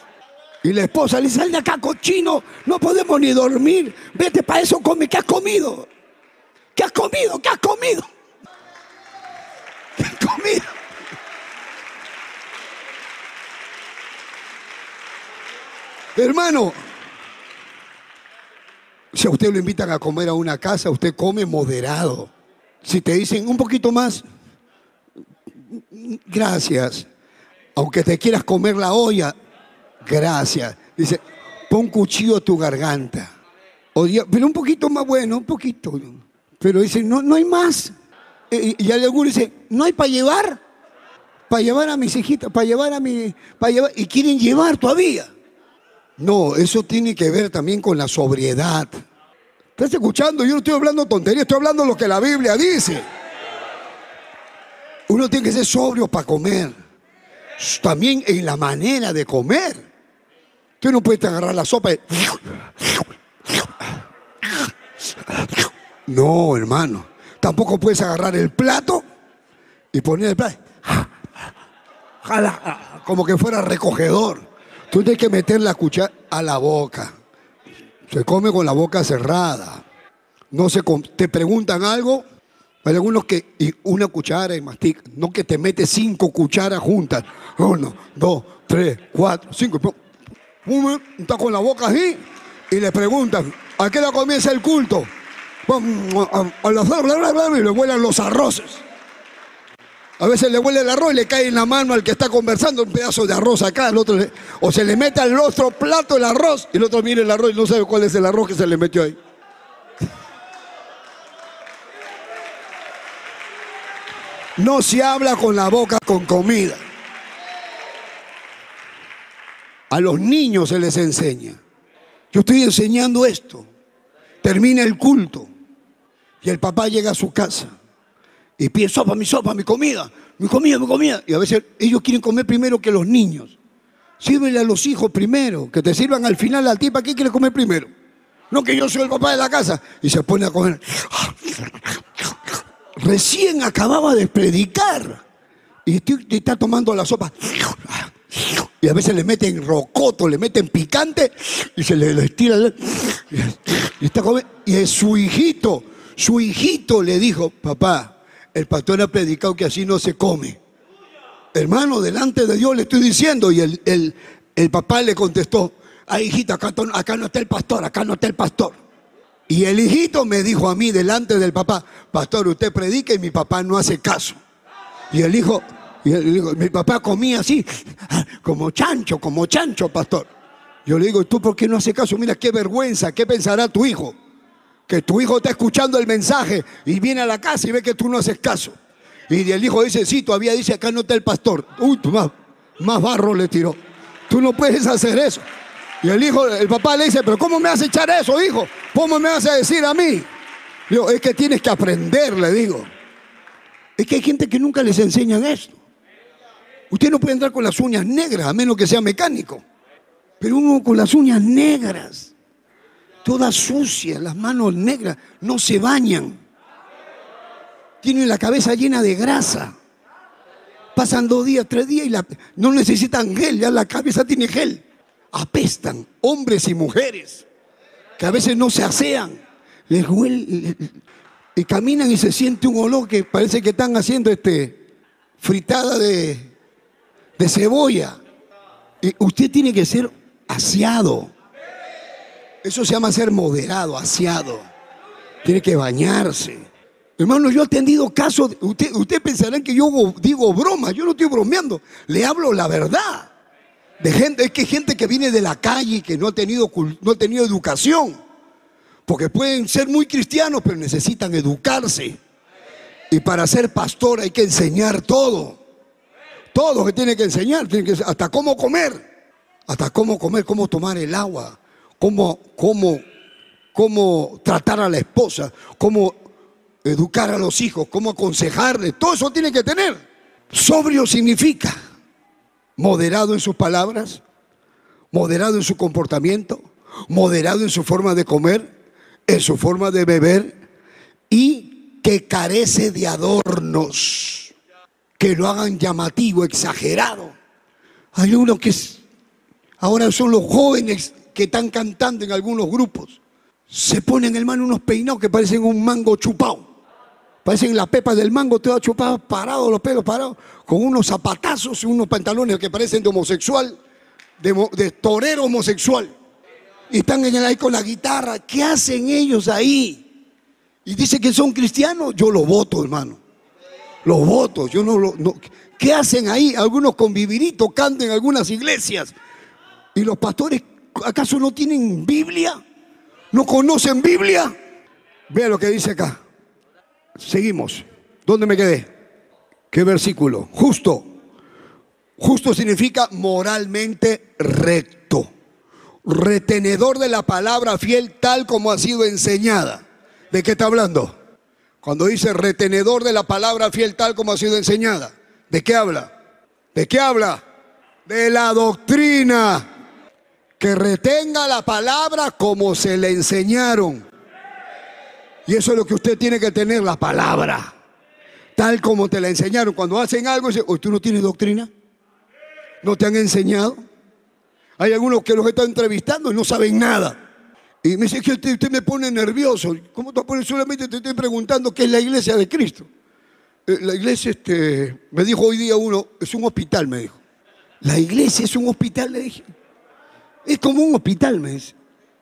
Y la esposa le sale de acá, cochino, no podemos ni dormir. Vete para eso, come, ¿qué has comido? ¿Qué has comido? ¿Qué has comido? ¿Qué has comido? Hermano, si a usted lo invitan a comer a una casa, usted come moderado. Si te dicen un poquito más, gracias. Aunque te quieras comer la olla, gracias. Dice, pon cuchillo a tu garganta. pero un poquito más bueno, un poquito. Pero dice, no, no hay más. Y, alguno dice, no hay para llevar. Para llevar a mis hijitas, para llevar a mi. Para llevar, y quieren llevar todavía. No, eso tiene que ver también con la sobriedad. ¿Estás escuchando? Yo no estoy hablando tontería, estoy hablando lo que la Biblia dice. Uno tiene que ser sobrio para comer. También en la manera de comer. Tú no puedes agarrar la sopa y... No, hermano. Tampoco puedes agarrar el plato y poner el plato. Como que fuera recogedor. Tú tienes que meter la cuchara a la boca. Se come con la boca cerrada. No se te preguntan algo. Hay algunos que y una cuchara y mastica. No que te metes cinco cucharas juntas. Uno, dos, tres, cuatro, cinco. Está con la boca así y le preguntan, ¿a qué hora comienza el culto? A las y le vuelan los arroces. A veces le huele el arroz y le cae en la mano al que está conversando un pedazo de arroz acá, el otro o se le mete al otro plato el arroz y el otro mira el arroz y no sabe cuál es el arroz que se le metió ahí. No se habla con la boca con comida. A los niños se les enseña. Yo estoy enseñando esto. Termina el culto. Y el papá llega a su casa. Y pide sopa, mi sopa, mi comida, mi comida, mi comida. Y a veces ellos quieren comer primero que los niños. Sírvele a los hijos primero, que te sirvan al final al tipo. ¿Qué quiere comer primero? No que yo soy el papá de la casa. Y se pone a comer. Recién acababa de predicar. Y está tomando la sopa. Y a veces le meten rocoto, le meten picante y se le, estira. Y, está y es su hijito, su hijito le dijo, papá, el pastor ha predicado que así no se come. Hermano, delante de Dios le estoy diciendo. Y el, el, papá le contestó, ay hijito, acá, no está el pastor, acá no está el pastor. Y el hijito me dijo a mí delante del papá, pastor, usted predica y mi papá no hace caso. Y el hijo, y mi papá comía así, como chancho, como chancho, pastor. Yo le digo, ¿tú por qué no haces caso? Mira qué vergüenza, ¿qué pensará tu hijo? Que tu hijo está escuchando el mensaje y viene a la casa y ve que tú no haces caso. Y el hijo dice, sí, todavía dice, acá no está el pastor. Uy, más, más barro le tiró. Tú no puedes hacer eso. Y el hijo, el papá le dice, pero ¿cómo me vas a echar eso, hijo? ¿Cómo me vas a decir a mí? Digo, es que tienes que aprender, le digo. Es que hay gente que nunca les enseñan esto. Usted no puede entrar con las uñas negras, a menos que sea mecánico. Pero uno con las uñas negras, todas sucias, las manos negras, no se bañan. Tienen la cabeza llena de grasa. Pasan dos días, tres días y no necesitan gel, ya la cabeza tiene gel. Apestan, hombres y mujeres, que a veces no se asean. Les huele, y caminan y se siente un olor que parece que están haciendo este fritada de, de cebolla. Y usted tiene que ser aseado. Eso se llama ser moderado, aseado. Tiene que bañarse. Hermano, yo he atendido casos, usted, usted que yo digo broma, yo no estoy bromeando, le hablo la verdad. De gente, es que gente que viene de la calle, que no ha tenido, no ha tenido educación, porque pueden ser muy cristianos, pero necesitan educarse. Y para ser pastor hay que enseñar todo. Todo que tiene que enseñar, tiene que, hasta cómo comer, hasta cómo comer, cómo tomar el agua, cómo, cómo, cómo tratar a la esposa, cómo educar a los hijos, cómo aconsejarle, todo eso tiene que tener. Sobrio significa moderado en sus palabras, moderado en su comportamiento, moderado en su forma de comer, en su forma de beber y que carece de adornos que lo hagan llamativo, exagerado. Hay uno que ahora son los jóvenes que están cantando en algunos grupos. Se ponen hermano unos peinados que parecen un mango chupado. Parecen la pepa del mango, todo chupado, parado, los pelos parados, con unos zapatazos y unos pantalones que parecen de homosexual, de, torero homosexual. Y están en ahí con la guitarra. ¿Qué hacen ellos ahí? Y dice que son cristianos, yo lo voto, hermano los votos. Yo no lo. ¿Qué hacen ahí? Algunos convivir y tocando en algunas iglesias. ¿Y los pastores acaso no tienen Biblia? ¿No conocen Biblia? Vea lo que dice acá. Seguimos. ¿Dónde me quedé? ¿Qué versículo? Justo. Justo significa moralmente recto. Retenedor de la palabra fiel tal como ha sido enseñada. ¿De qué está hablando? Cuando dice retenedor de la palabra fiel tal como ha sido enseñada, ¿de qué habla? ¿De qué habla? De la doctrina. Que retenga la palabra como se le enseñaron. Y eso es lo que usted tiene que tener, la palabra. Tal como te la enseñaron. Cuando hacen algo, dicen, ¿tú no tienes doctrina? ¿No te han enseñado? Hay algunos que los están entrevistando y no saben nada. Y me dice que usted, me pone nervioso. ¿Cómo te pones? Solamente te estoy preguntando qué es la iglesia de Cristo. Eh, la iglesia, este, me dijo hoy día uno, es un hospital, me dijo. La iglesia es un hospital, le dije. Es como un hospital, me dice.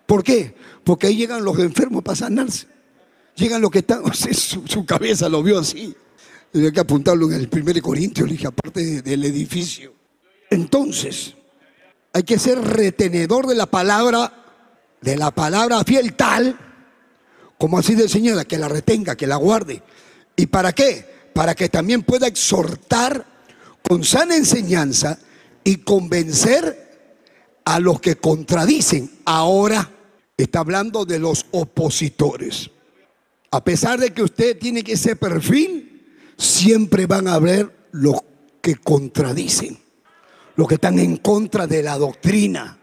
¿Por qué? Porque ahí llegan los enfermos para sanarse. Llegan los que están, su, cabeza lo vio así. Tenía que apuntarlo en el primer Corintio, le dije, aparte del edificio. Entonces, hay que ser retenedor de la palabra de la palabra fiel tal como ha sido enseñada, que la retenga, que la guarde. ¿Y para qué? Para que también pueda exhortar con sana enseñanza y convencer a los que contradicen. Ahora, Está hablando de los opositores. A pesar de que usted tiene ese perfil, siempre van a haber los que contradicen, los que están en contra de la doctrina,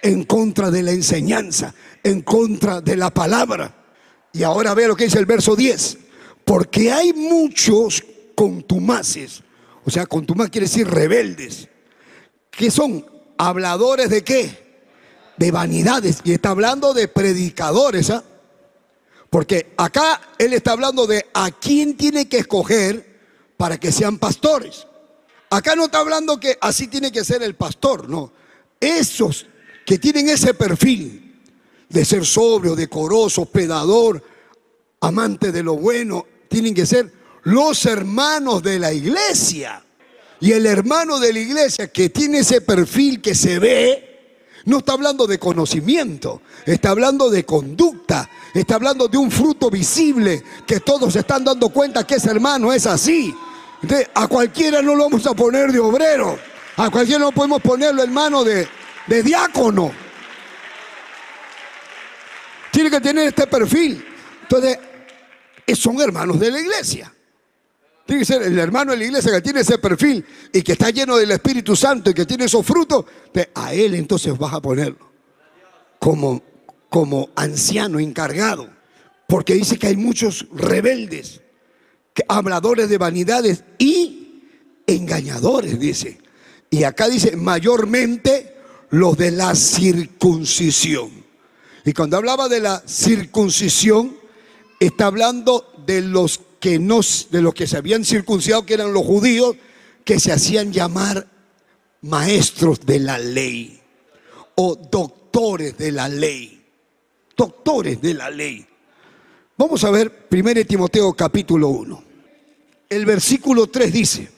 en contra de la enseñanza, en contra de la palabra. Y ahora ve lo que dice el verso 10. Porque hay muchos contumaces, o sea, contumaz quiere decir rebeldes, que son habladores de qué? De vanidades. Y está hablando de predicadores, ¿ah? Porque acá él está hablando de a quién tiene que escoger para que sean pastores. Acá no está hablando que así tiene que ser el pastor, no. Esos que tienen ese perfil de ser sobrio, decoroso, pedador, amante de lo bueno, tienen que ser los hermanos de la iglesia. Y el hermano de la iglesia que tiene ese perfil que se ve, no está hablando de conocimiento, está hablando de conducta, está hablando de un fruto visible que todos están dando cuenta que ese hermano es así. Entonces, a cualquiera no lo vamos a poner de obrero, a cualquiera no podemos ponerlo hermano de, de diácono. Tiene que tener este perfil. Entonces, son hermanos de la iglesia. El hermano de la iglesia que tiene ese perfil y que está lleno del Espíritu Santo y que tiene esos frutos. A él entonces vas a ponerlo como, como anciano encargado. Porque dice que hay muchos rebeldes, habladores de vanidades y engañadores, dice. Y acá dice mayormente los de la circuncisión. Y cuando hablaba de la circuncisión, está hablando de los que no, de los que se habían circuncidado, que eran los judíos, que se hacían llamar maestros de la ley o doctores de la ley. Doctores de la ley. Vamos a ver 1 Timoteo capítulo 1. El versículo 3 dice,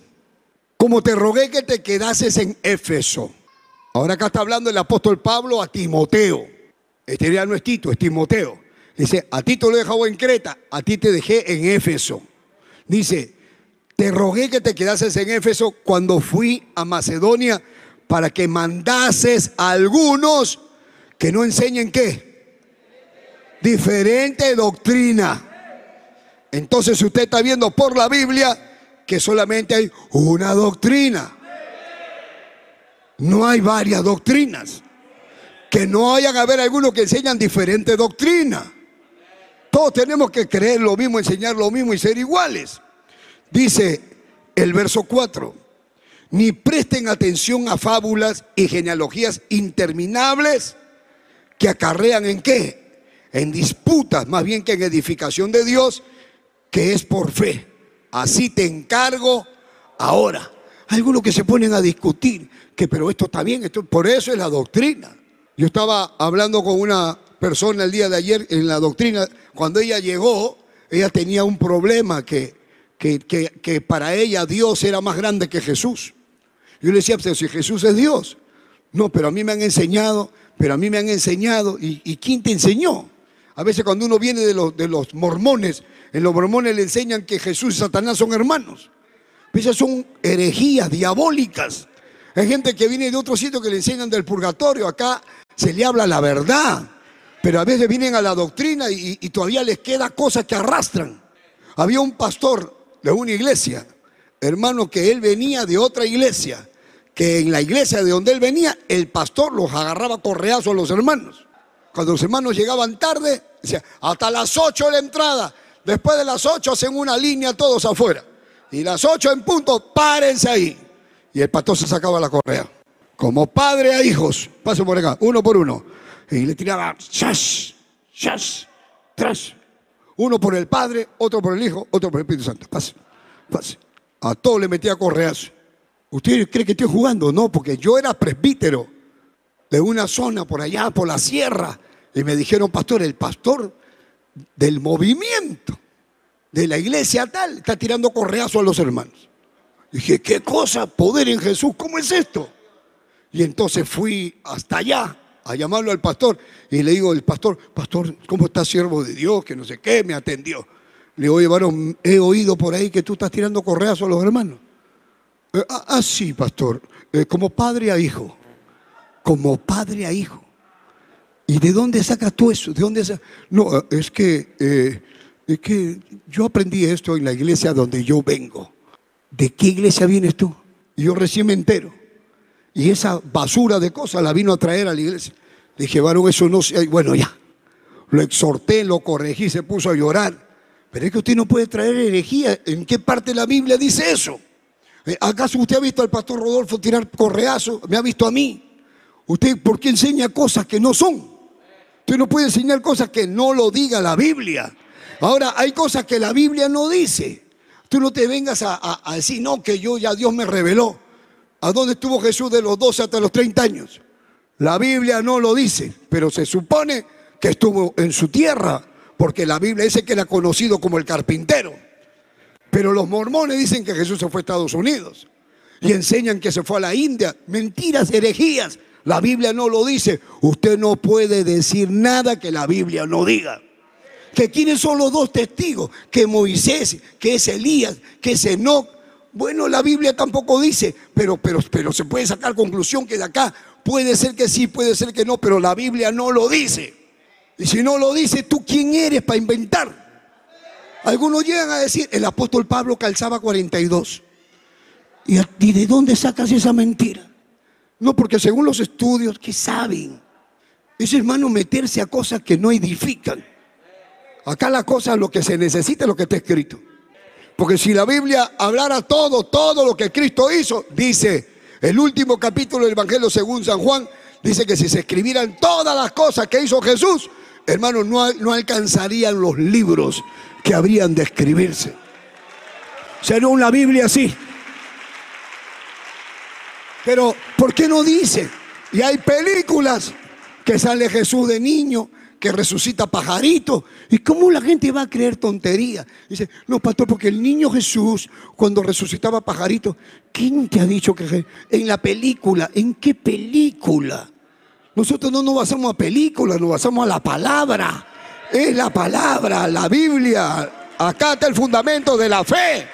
como te rogué que te quedases en Éfeso. Ahora acá está hablando el apóstol Pablo a Timoteo. Este ya no es Tito, es Timoteo. Dice, a ti te lo he dejado en Creta, a ti te dejé en Éfeso. Dice, te rogué que te quedases en Éfeso cuando fui a Macedonia para que mandases a algunos que no enseñen qué. Diferente doctrina. Entonces usted está viendo por la Biblia que solamente hay una doctrina. No hay varias doctrinas. Que no hayan a haber algunos que enseñan diferente doctrina. Todos tenemos que creer lo mismo, enseñar lo mismo y ser iguales. Dice el verso 4, ni presten atención a fábulas y genealogías interminables que acarrean en qué? En disputas, más bien que en edificación de Dios, que es por fe. Así te encargo ahora. Algunos que se ponen a discutir que pero esto está bien, esto, por eso es la doctrina. Yo estaba hablando con una persona el día de ayer en la doctrina, cuando ella llegó, ella tenía un problema que, que, para ella Dios era más grande que Jesús. Yo le decía, pero si Jesús es Dios. No, pero a mí me han enseñado, pero a mí me han enseñado. ¿Y, quién te enseñó? A veces cuando uno viene de los, de los mormones, en los mormones le enseñan que Jesús y Satanás son hermanos. Esas son herejías diabólicas. Hay gente que viene de otro sitio que le enseñan del purgatorio. Acá se le habla la verdad. Pero a veces vienen a la doctrina y, todavía les queda cosas que arrastran. Había un pastor de una iglesia, hermano, que él venía de otra iglesia, que en la iglesia de donde él venía, el pastor los agarraba correazos a los hermanos. Cuando los hermanos llegaban tarde, decía, hasta las 8 la entrada. Después de las 8 hacen una línea todos afuera. Y las 8 en punto, párense ahí. Y el pastor se sacaba la correa. Como padre a hijos, paso por acá, uno por uno y le tiraba shash, shash, trash. Uno por el Padre, otro por el Hijo, otro por el Espíritu Santo. Pase, pase. A todos le metía correas. ¿Usted cree que estoy jugando? No, porque yo era presbítero de una zona por allá, por la sierra. Y me dijeron, pastor, el pastor del movimiento de la iglesia tal está tirando correazo a los hermanos. dije, ¿qué cosa? Poder en Jesús, ¿cómo es esto? Y entonces fui hasta allá a llamarlo al pastor y le digo, el pastor, pastor, ¿cómo está siervo de Dios? Que no sé qué, me atendió. Le digo, oye, varón, he oído por ahí que tú estás tirando correas a los hermanos. Eh, ah, ah, sí, pastor, eh, como padre a hijo, como padre a hijo. ¿Y de dónde sacas tú eso? ¿De dónde No, es que, eh, es que yo aprendí esto en la iglesia donde yo vengo. ¿De qué iglesia vienes tú? Y yo recién me entero. Y esa basura de cosas la vino a traer a la iglesia. Dije, varón, eso no sé. Bueno, ya. Lo exhorté, lo corregí, se puso a llorar. Pero es que usted no puede traer herejía. ¿En qué parte de la Biblia dice eso? Eh, ¿Acaso usted ha visto al pastor Rodolfo tirar correazo? ¿Me ha visto a mí? ¿Usted por qué enseña cosas que no son? Usted no puede enseñar cosas que no lo diga la Biblia. Ahora, hay cosas que la Biblia no dice. Tú no te vengas a, decir, no, que yo ya Dios me reveló. ¿A dónde estuvo Jesús de los 12 hasta los 30 años? La Biblia no lo dice, pero se supone que estuvo en su tierra, porque la Biblia dice que era conocido como el carpintero. Pero los mormones dicen que Jesús se fue a Estados Unidos y enseñan que se fue a la India. Mentiras, herejías. La Biblia no lo dice. Usted no puede decir nada que la Biblia no diga. Que quiénes son los dos testigos, que Moisés, que es Elías, que es Enoch. Bueno, la Biblia tampoco dice, pero, pero, pero se puede sacar conclusión que de acá puede ser que sí, puede ser que no, pero la Biblia no lo dice. Y si no lo dice, ¿tú quién eres para inventar? Algunos llegan a decir, el apóstol Pablo calzaba 42. ¿Y, de dónde sacas esa mentira? No, porque según los estudios, ¿qué saben? Es hermano meterse a cosas que no edifican. Acá la cosa, lo que se necesita es lo que está escrito. Porque si la Biblia hablara todo, todo lo que Cristo hizo, dice el último capítulo del Evangelio según San Juan, dice que si se escribieran todas las cosas que hizo Jesús, hermanos, no, no alcanzarían los libros que habrían de escribirse. Sería una Biblia así. Pero, ¿por qué no dice? Y hay películas que sale Jesús de niño, que resucita pajarito. ¿Y cómo la gente va a creer tontería? Dice, no, pastor, porque el niño Jesús, cuando resucitaba pajarito, ¿quién te ha dicho que en la película? ¿En qué película? Nosotros no nos basamos a películas, nos basamos a la palabra. Es la palabra, la Biblia. Acá está el fundamento de la fe.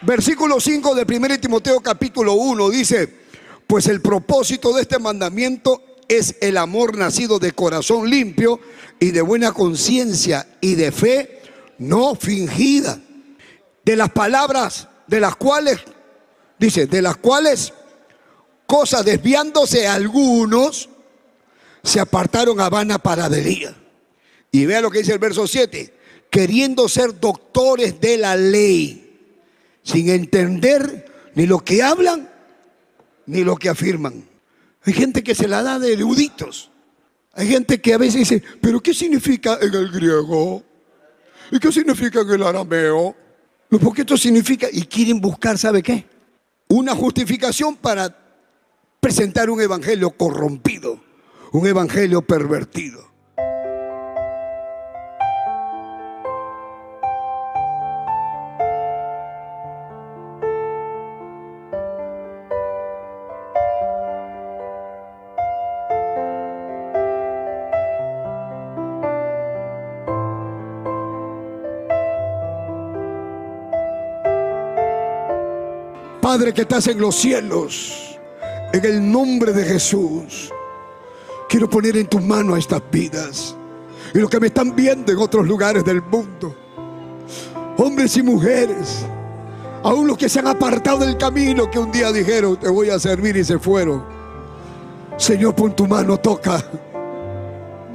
Versículo 5 de 1 Timoteo capítulo 1 dice, pues el propósito de este mandamiento es el amor nacido de corazón limpio y de buena conciencia y de fe no fingida. De las palabras de las cuales, dice, de las cuales cosas desviándose algunos, se apartaron a vana paradería. Y vea lo que dice el verso 7, queriendo ser doctores de la ley, sin entender ni lo que hablan ni lo que afirman. Hay gente que se la da de eruditos. Hay gente que a veces dice, pero ¿qué significa en el griego? ¿Y qué significa en el arameo? Porque esto significa, y quieren buscar, ¿sabe qué? Una justificación para presentar un evangelio corrompido, un evangelio pervertido. Padre que estás en los cielos, en el nombre de Jesús, quiero poner en tus manos estas vidas y los que me están viendo en otros lugares del mundo, hombres y mujeres, aún los que se han apartado del camino que un día dijeron, te voy a servir y se fueron. Señor, pon tu mano, toca,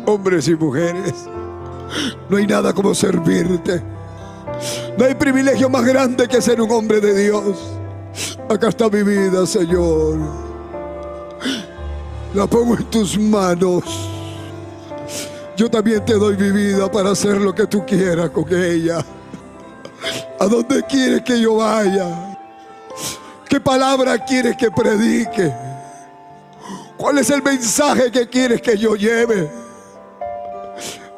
hombres y mujeres. No hay nada como servirte. No hay privilegio más grande que ser un hombre de Dios. Acá está mi vida, Señor. La pongo en tus manos. Yo también te doy mi vida para hacer lo que tú quieras con ella. ¿A dónde quieres que yo vaya? ¿Qué palabra quieres que predique? ¿Cuál es el mensaje que quieres que yo lleve?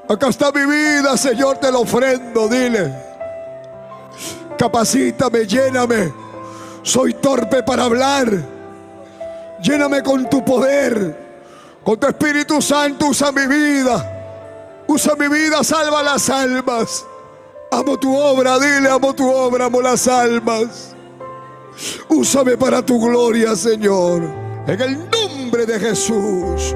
Acá está mi vida, Señor, te lo ofrendo, dile. Capacítame, lléname. Soy torpe para hablar Lléname con tu poder, con tu Espíritu Santo. Usa mi vida. Usa mi vida, salva las almas. Amo tu obra, dile, amo tu obra, amo las almas. Úsame para tu gloria, Señor. En el nombre de Jesús.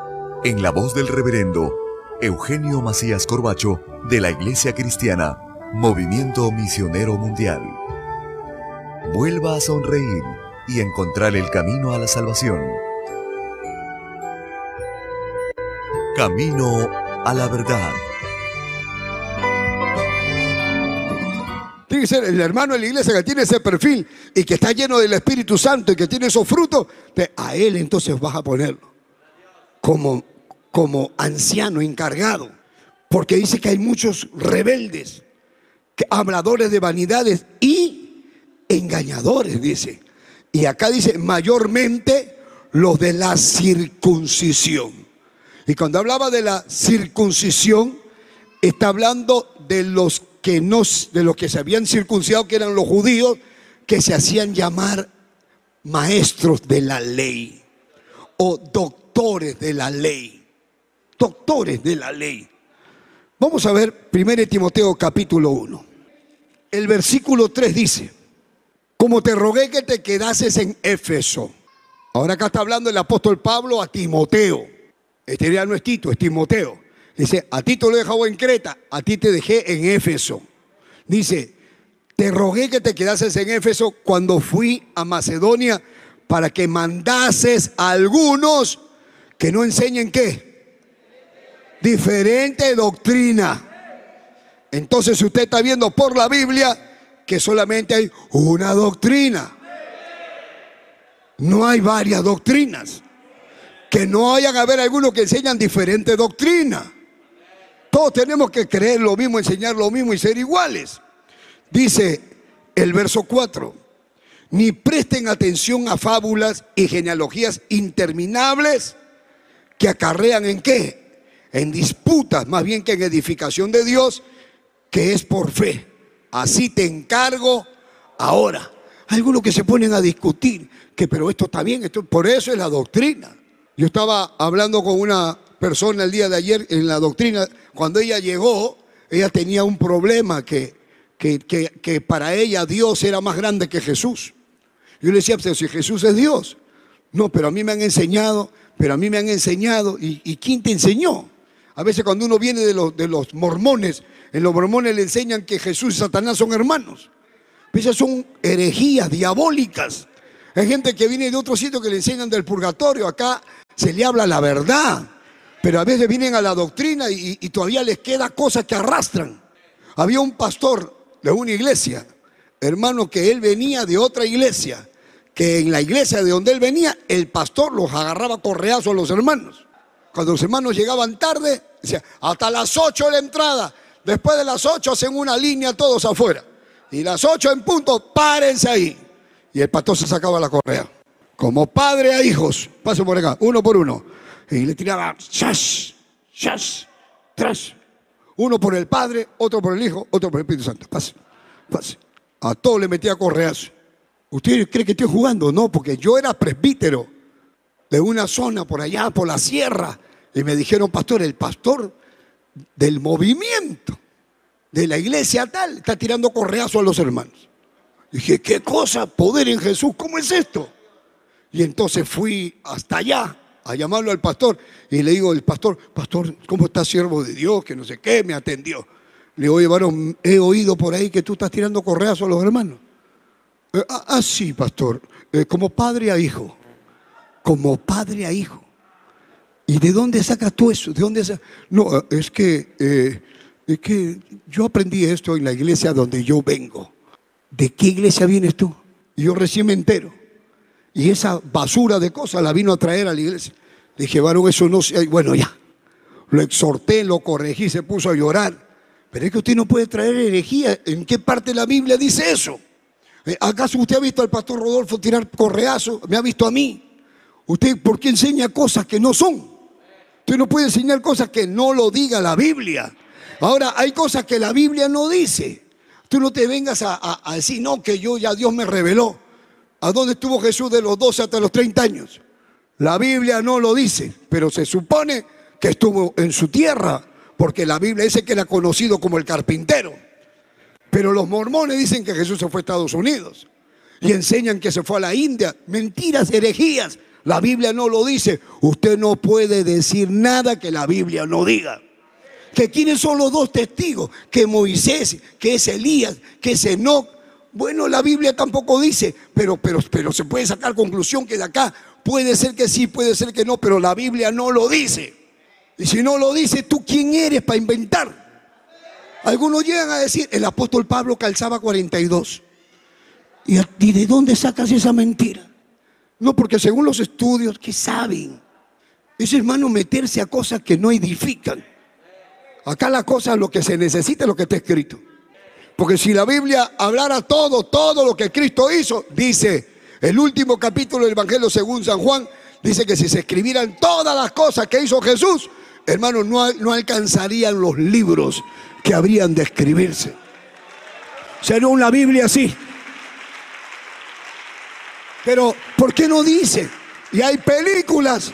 en la voz del reverendo Eugenio Macías Corbacho de la Iglesia Cristiana, Movimiento Misionero Mundial. Vuelva a sonreír y encontrar el camino a la salvación. Camino a la verdad. Tiene que ser el hermano de la iglesia que tiene ese perfil y que está lleno del Espíritu Santo y que tiene esos frutos, a él entonces vas a ponerlo como como anciano encargado, porque dice que hay muchos rebeldes, que, habladores de vanidades y engañadores, dice. Y acá dice, mayormente los de la circuncisión. Y cuando hablaba de la circuncisión, está hablando de los que no, de los que se habían circuncidado, que eran los judíos, que se hacían llamar maestros de la ley o doctores de la ley doctores de la ley. Vamos a ver 1 Timoteo capítulo 1. El versículo 3 dice, como te rogué que te quedases en Éfeso. Ahora acá está hablando el apóstol Pablo a Timoteo. Este ya no es Tito, es Timoteo. Dice, a Tito lo he dejado en Creta, a ti te dejé en Éfeso. Dice, te rogué que te quedases en Éfeso cuando fui a Macedonia para que mandases a algunos que no enseñen qué diferente doctrina. Entonces usted está viendo por la Biblia que solamente hay una doctrina. No hay varias doctrinas. Que no hayan haber algunos que enseñan diferente doctrina. Todos tenemos que creer lo mismo, enseñar lo mismo y ser iguales. Dice el verso 4. Ni presten atención a fábulas y genealogías interminables que acarrean en qué? en disputas más bien que en edificación de Dios, que es por fe. Así te encargo ahora. Hay algunos que se ponen a discutir que, pero esto está bien, esto, por eso es la doctrina. Yo estaba hablando con una persona el día de ayer en la doctrina, cuando ella llegó, ella tenía un problema que, que, que, para ella Dios era más grande que Jesús. Yo le decía, pero si Jesús es Dios. No, pero a mí me han enseñado, pero a mí me han enseñado. ¿Y, quién te enseñó? A veces cuando uno viene de los, de los mormones, en los mormones le enseñan que Jesús y Satanás son hermanos. Esas son herejías diabólicas. Hay gente que viene de otro sitio que le enseñan del purgatorio. Acá se le habla la verdad. Pero a veces vienen a la doctrina y, y todavía les queda cosas que arrastran. Había un pastor de una iglesia, hermano, que él venía de otra iglesia, en la iglesia de donde él venía, el pastor los agarraba correazos a los hermanos. Cuando los hermanos llegaban tarde, decía, hasta las 8 la entrada. Después de las 8 hacen una línea todos afuera. Y las 8 en punto, párense ahí. Y el pastor se sacaba la correa. Como padre a hijos, paso por acá, uno por uno. Y le tiraba, ¡shas! ¡shas! ¡tras! Uno por el Padre, otro por el Hijo, otro por el Espíritu Santo. Pase, pase. A todos le metía correazo. ¿Usted cree que estoy jugando? No, porque yo era presbítero de una zona por allá, por la sierra. Y me dijeron, pastor, el pastor del movimiento de la iglesia tal está tirando correazo a los hermanos. dije, ¿qué cosa? Poder en Jesús, ¿cómo es esto? Y entonces fui hasta allá a llamarlo al pastor y le digo, el pastor, pastor, ¿cómo está siervo de Dios? Que no sé qué, me atendió. Le digo, oye, varón, he oído por ahí que tú estás tirando correazos a los hermanos. Eh, ah, ah, sí, pastor, eh, como padre a hijo, como padre a hijo. ¿Y de dónde sacas tú eso? ¿De dónde No, eh, es que, es que yo aprendí esto en la iglesia donde yo vengo. ¿De qué iglesia vienes tú? Yo recién me entero. Y esa basura de cosas la vino a traer a la iglesia. Dije, varón, eso no se... Bueno, ya. Lo exhorté, lo corregí, se puso a llorar. Pero es que usted no puede traer herejía. ¿En qué parte de la Biblia dice eso? Eh, ¿Acaso usted ha visto al pastor Rodolfo tirar correazo? ¿Me ha visto a mí? ¿Usted por qué enseña cosas que no son? Usted no puede enseñar cosas que no lo diga la Biblia. Ahora, hay cosas que la Biblia no dice. Tú no te vengas a, a decir, no, que yo ya Dios me reveló. ¿A dónde estuvo Jesús de los 12 hasta los 30 años? La Biblia no lo dice, pero se supone que estuvo en su tierra, porque la Biblia dice que era conocido como el carpintero. Pero los mormones dicen que Jesús se fue a Estados Unidos y enseñan que se fue a la India. Mentiras, herejías. La Biblia no lo dice. Usted no puede decir nada que la Biblia no diga. Que quiénes son los dos testigos, que Moisés, que es Elías, que es Enoch, bueno, la Biblia tampoco dice, pero, pero, pero se puede sacar conclusión que de acá puede ser que sí, puede ser que no, pero la Biblia no lo dice. Y si no lo dice, ¿tú quién eres para inventar? Algunos llegan a decir, el apóstol Pablo calzaba 42. ¿Y, ¿Y de dónde sacas esa mentira? No, porque según los estudios, ¿qué saben? Es hermano meterse a cosas que no edifican. Acá la cosa, lo que se necesita es lo que está escrito. Porque si la Biblia hablara todo, todo lo que Cristo hizo, dice el último capítulo del Evangelio según San Juan, dice que si se escribieran todas las cosas que hizo Jesús, hermanos, no, no alcanzarían los libros que habrían de escribirse. Sería una Biblia así. Pero, ¿por qué no dice? Y hay películas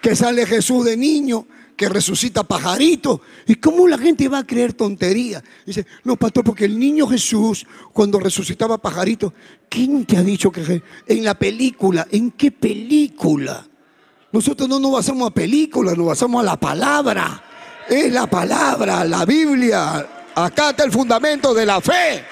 que sale Jesús de niño, que resucita pajarito. ¿Y cómo la gente va a creer tontería? Dice, no, pastor, porque el niño Jesús, cuando resucitaba pajarito, ¿quién te ha dicho que en la película? ¿En qué película? Nosotros no nos basamos a películas, nos basamos a la palabra. Es la palabra, la Biblia. Acá está el fundamento de la fe.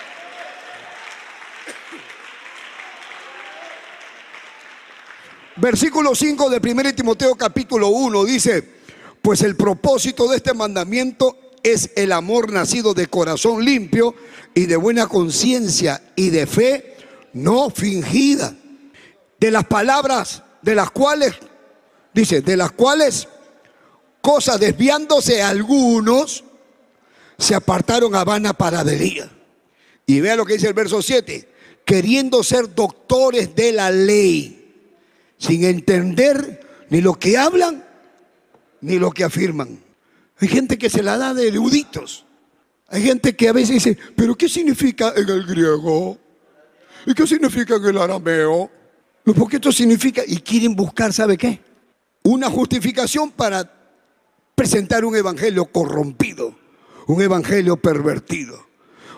Versículo 5 de 1 Timoteo capítulo 1 dice, pues el propósito de este mandamiento es el amor nacido de corazón limpio y de buena conciencia y de fe no fingida. De las palabras de las cuales, dice, de las cuales cosas desviándose algunos se apartaron a vana paradería. Y vea lo que dice el verso 7, queriendo ser doctores de la ley, sin entender ni lo que hablan ni lo que afirman. Hay gente que se la da de eruditos. Hay gente que a veces dice, pero ¿qué significa en el griego? ¿Y qué significa en el arameo? Porque esto significa, y quieren buscar, ¿sabe qué? Una justificación para presentar un evangelio corrompido, un evangelio pervertido.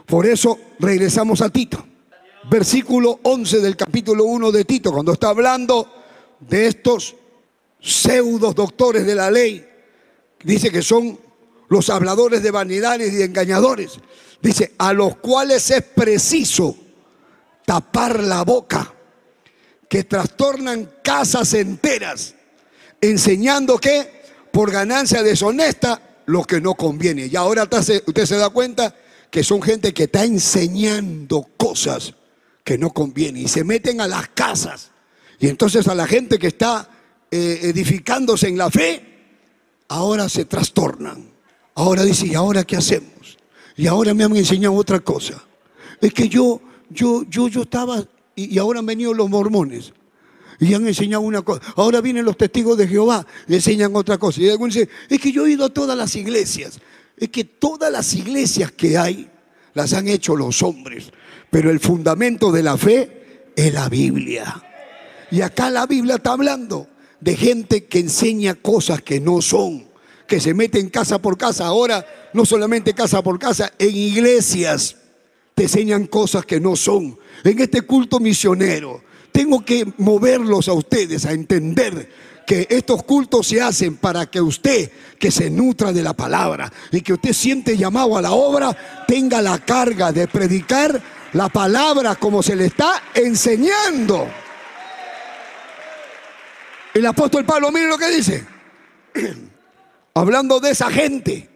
Por eso regresamos a Tito, versículo 11 del capítulo 1 de Tito, cuando está hablando de estos pseudos doctores de la ley, dice que son los habladores de vanidades y engañadores. Dice, a los cuales es preciso tapar la boca, que trastornan casas enteras, enseñando que por ganancia deshonesta lo que no conviene. Y ahora usted se da cuenta que son gente que está enseñando cosas que no convienen y se meten a las casas. Y entonces a la gente que está eh, edificándose en la fe, ahora se trastornan. Ahora dice, ¿y ahora qué hacemos? Y ahora me han enseñado otra cosa. Es que yo, yo, yo, yo estaba y, y ahora han venido los mormones y han enseñado una cosa. Ahora vienen los testigos de Jehová y enseñan otra cosa. Y algunos dicen, es que yo he ido a todas las iglesias. Es que todas las iglesias que hay las han hecho los hombres. Pero el fundamento de la fe es la Biblia. Y acá la Biblia está hablando de gente que enseña cosas que no son, que se meten casa por casa. Ahora, no solamente casa por casa, en iglesias te enseñan cosas que no son. En este culto misionero, tengo que moverlos a ustedes a entender que estos cultos se hacen para que usted, que se nutra de la palabra y que usted siente llamado a la obra, tenga la carga de predicar la palabra como se le está enseñando. El apóstol Pablo, miren lo que dice. Hablando de esa gente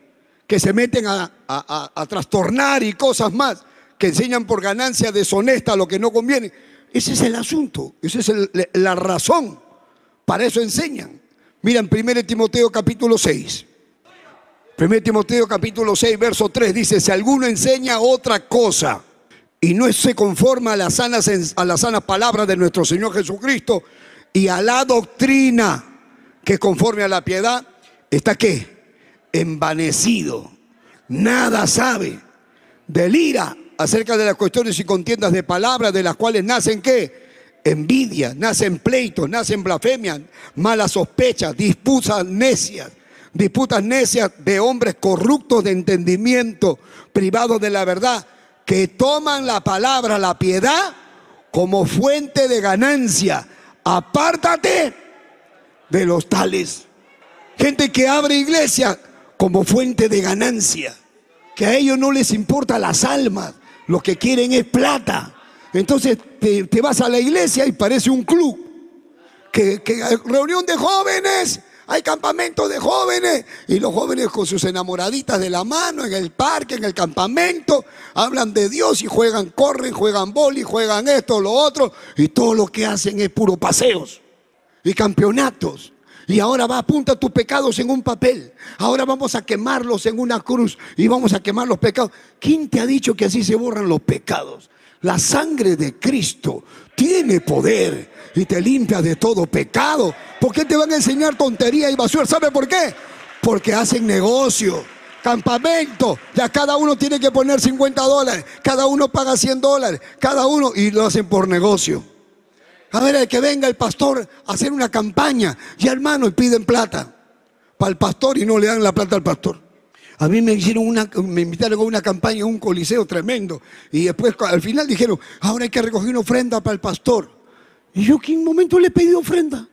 que se meten a, trastornar y cosas más, que enseñan por ganancia deshonesta lo que no conviene. Ese es el asunto, esa es la razón. Para eso enseñan. Miren, 1 Timoteo capítulo 6. 1 Timoteo capítulo 6, verso 3 dice, si alguno enseña otra cosa y no se conforma a las sanas, a las sanas palabras de nuestro Señor Jesucristo y a la doctrina que conforme a la piedad, está qué? Envanecido. Nada sabe. Delira acerca de las cuestiones y contiendas de palabras de las cuales nacen qué? Envidia, nacen pleitos, nacen blasfemias, malas sospechas, disputas necias, disputas necias de hombres corruptos de entendimiento, privados de la verdad, que toman la palabra, la piedad, como fuente de ganancia. Apártate de los tales. Gente que abre iglesia como fuente de ganancia. Que a ellos no les importa las almas, lo que quieren es plata. Entonces te, vas a la iglesia y parece un club. Que, reunión de jóvenes, hay campamento de jóvenes y los jóvenes con sus enamoraditas de la mano en el parque, en el campamento, hablan de Dios y juegan, corren, juegan boli, juegan esto, lo otro y todo lo que hacen es puro paseos y campeonatos. Y ahora va, apunta tus pecados en un papel. Ahora vamos a quemarlos en una cruz y vamos a quemar los pecados. ¿Quién te ha dicho que así se borran los pecados? La sangre de Cristo tiene poder y te limpia de todo pecado. ¿Por qué te van a enseñar tontería y basura? ¿Sabe por qué? Porque hacen negocio. Campamento, ya cada uno tiene que poner 50 dólares, cada uno paga 100 dólares, cada uno y lo hacen por negocio. A ver, que venga el pastor a hacer una campaña y hermano, y piden plata para el pastor y no le dan la plata al pastor. A mí me hicieron una, me invitaron a una campaña en un coliseo tremendo y después al final dijeron, ahora hay que recoger una ofrenda para el pastor. Y yo, ¿qué momento le pedí ofrenda?